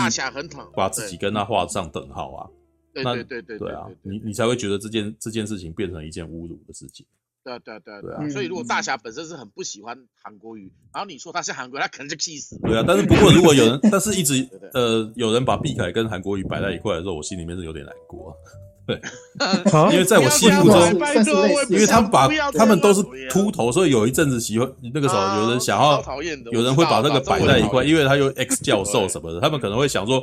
把自己跟他画上等号啊？对对对对对啊，你你才会觉得这件这件事情变成一件侮辱的事情。对啊对啊对啊对啊，所以如果大侠本身是很不喜欢韩国语，然后你说他是韩国瑜，他可能就气死。对啊，但是不过如果有人，但是一直呃有人把毕凯跟韩国语摆在一块的时候，我心里面是有点难过。对，因为在我心目中，因为他们把他们都是秃头，所以有一阵子喜欢那个时候有人想要，有人会把那个摆在一块，因为他有 X 教授什么的，他们可能会想说，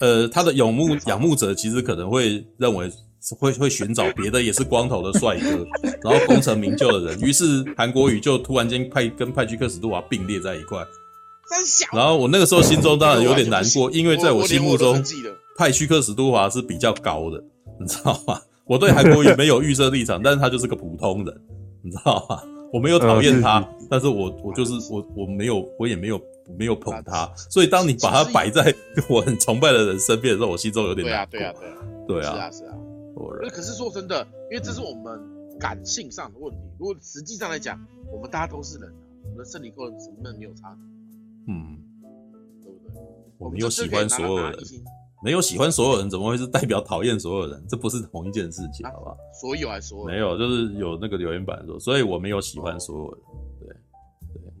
呃，他的仰慕仰慕者其实可能会认为。会会寻找别的也是光头的帅哥，然后功成名就的人。于是韩国瑜就突然间派跟派屈克史杜华并列在一块。然后我那个时候心中当然有点难过，因为在我心目中派屈克史都华是比较高的，你知道吗？我对韩国瑜没有预设立场，但是他就是个普通人，你知道吗？我没有讨厌他，但是我我就是我我没有我也没有没有捧他，所以当你把他摆在 我很崇拜的人身边的时候，我心中有点难过。对啊，对啊，对啊，对啊，是啊。可是说真的，因为这是我们感性上的问题。如果实际上来讲，我们大家都是人，我们的生理构成成分没有差。嗯，对不对？我们有喜欢所有人，没有喜欢所有人，怎么会是代表讨厌所有人？这不是同一件事情，好不好？所有还是所有？没有，就是有那个留言板说，所以我没有喜欢所有人。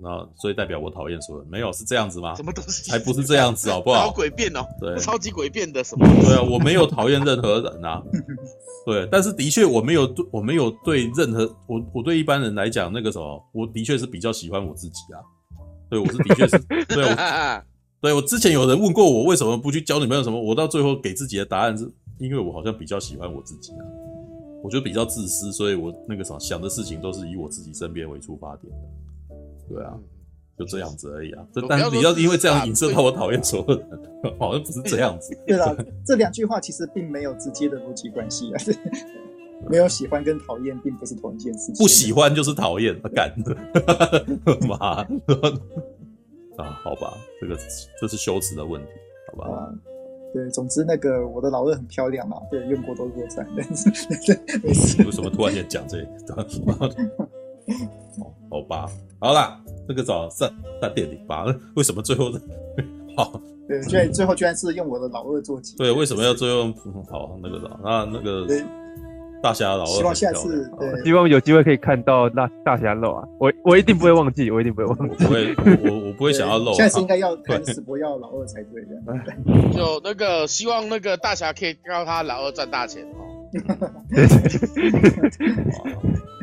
那所以代表我讨厌所有人？没有是这样子吗？什么东西？还不是这样子，好不好？好诡辩哦，对，超级诡辩的什么？对啊，我没有讨厌任何人啊，对，但是的确我没有对，我没有对任何我我对一般人来讲那个什么，我的确是比较喜欢我自己啊，对，我是的确是，对，我，对我之前有人问过我为什么不去交女朋友什么，我到最后给自己的答案是因为我好像比较喜欢我自己啊，我觉得比较自私，所以我那个什么想的事情都是以我自己身边为出发点的。对啊，就这样子而已啊。这但你要因为这样影射到我讨厌所有人，好像不是这样子。对了，这两句话其实并没有直接的逻辑关系啊。没有喜欢跟讨厌并不是同一件事情。不喜欢就是讨厌，干妈啊，好吧，这个这是羞耻的问题，好吧。啊，对，总之那个我的老二很漂亮嘛，对，用过都过赞，但是没事。为什么突然间讲这个？好吧，好啦，这个早上三点零八，为什么最后 好？对，居然最后居然是用我的老二做结。对，为什么要最后 好那个早？那那个大侠老二，希望下次对，希望有机会可以看到那大侠露啊！我 我一定不会忘记，我一定不会忘记，不会，我我不会想要露。下次应该要看史博要老二才对的。就那个希望那个大侠可以告他老二赚大钱哦。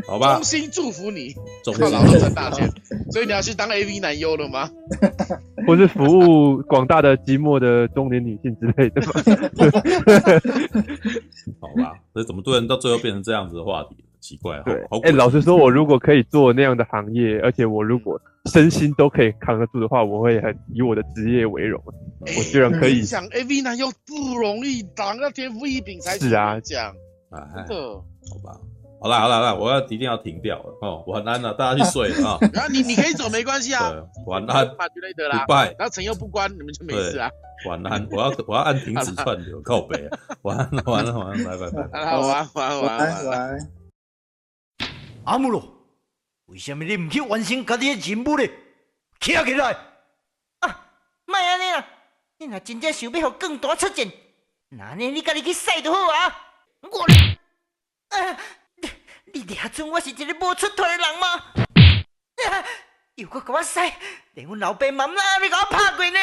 好吧，衷心祝福你，靠老二赚大钱，所以你要去当 AV 男优了吗？或是服务广大的寂寞的中年女性之类的吗？好吧，所以怎么突然到最后变成这样子的话题？奇怪，对，哎、欸，老实说，我如果可以做那样的行业，而且我如果身心都可以扛得住的话，我会很以我的职业为荣。欸、我居然可以想 AV 男优不容易，当那天赋异禀才是啊，讲啊，真的，好吧。好啦好啦好啦，我要一定要停掉了哦，晚安了，大家去睡了 啊。然后你你可以走没关系啊，晚安，巴之类的啦，拜。然后陈又不关，你们就没事啊。晚安，我要我要按停止串流，靠北。晚安 晚安晚安，拜拜拜。好，晚安晚安晚安晚安。阿姆罗，为什么你唔去完成家己的任务呢？起来起来！啊，莫安尼啦，你若真正想要互更大出战，那呢你家己去使就好啊。我，啊。你抓准我是一个无出头的人吗？啊、又搁给我使，连阮老爸妈妈你给我拍过呢？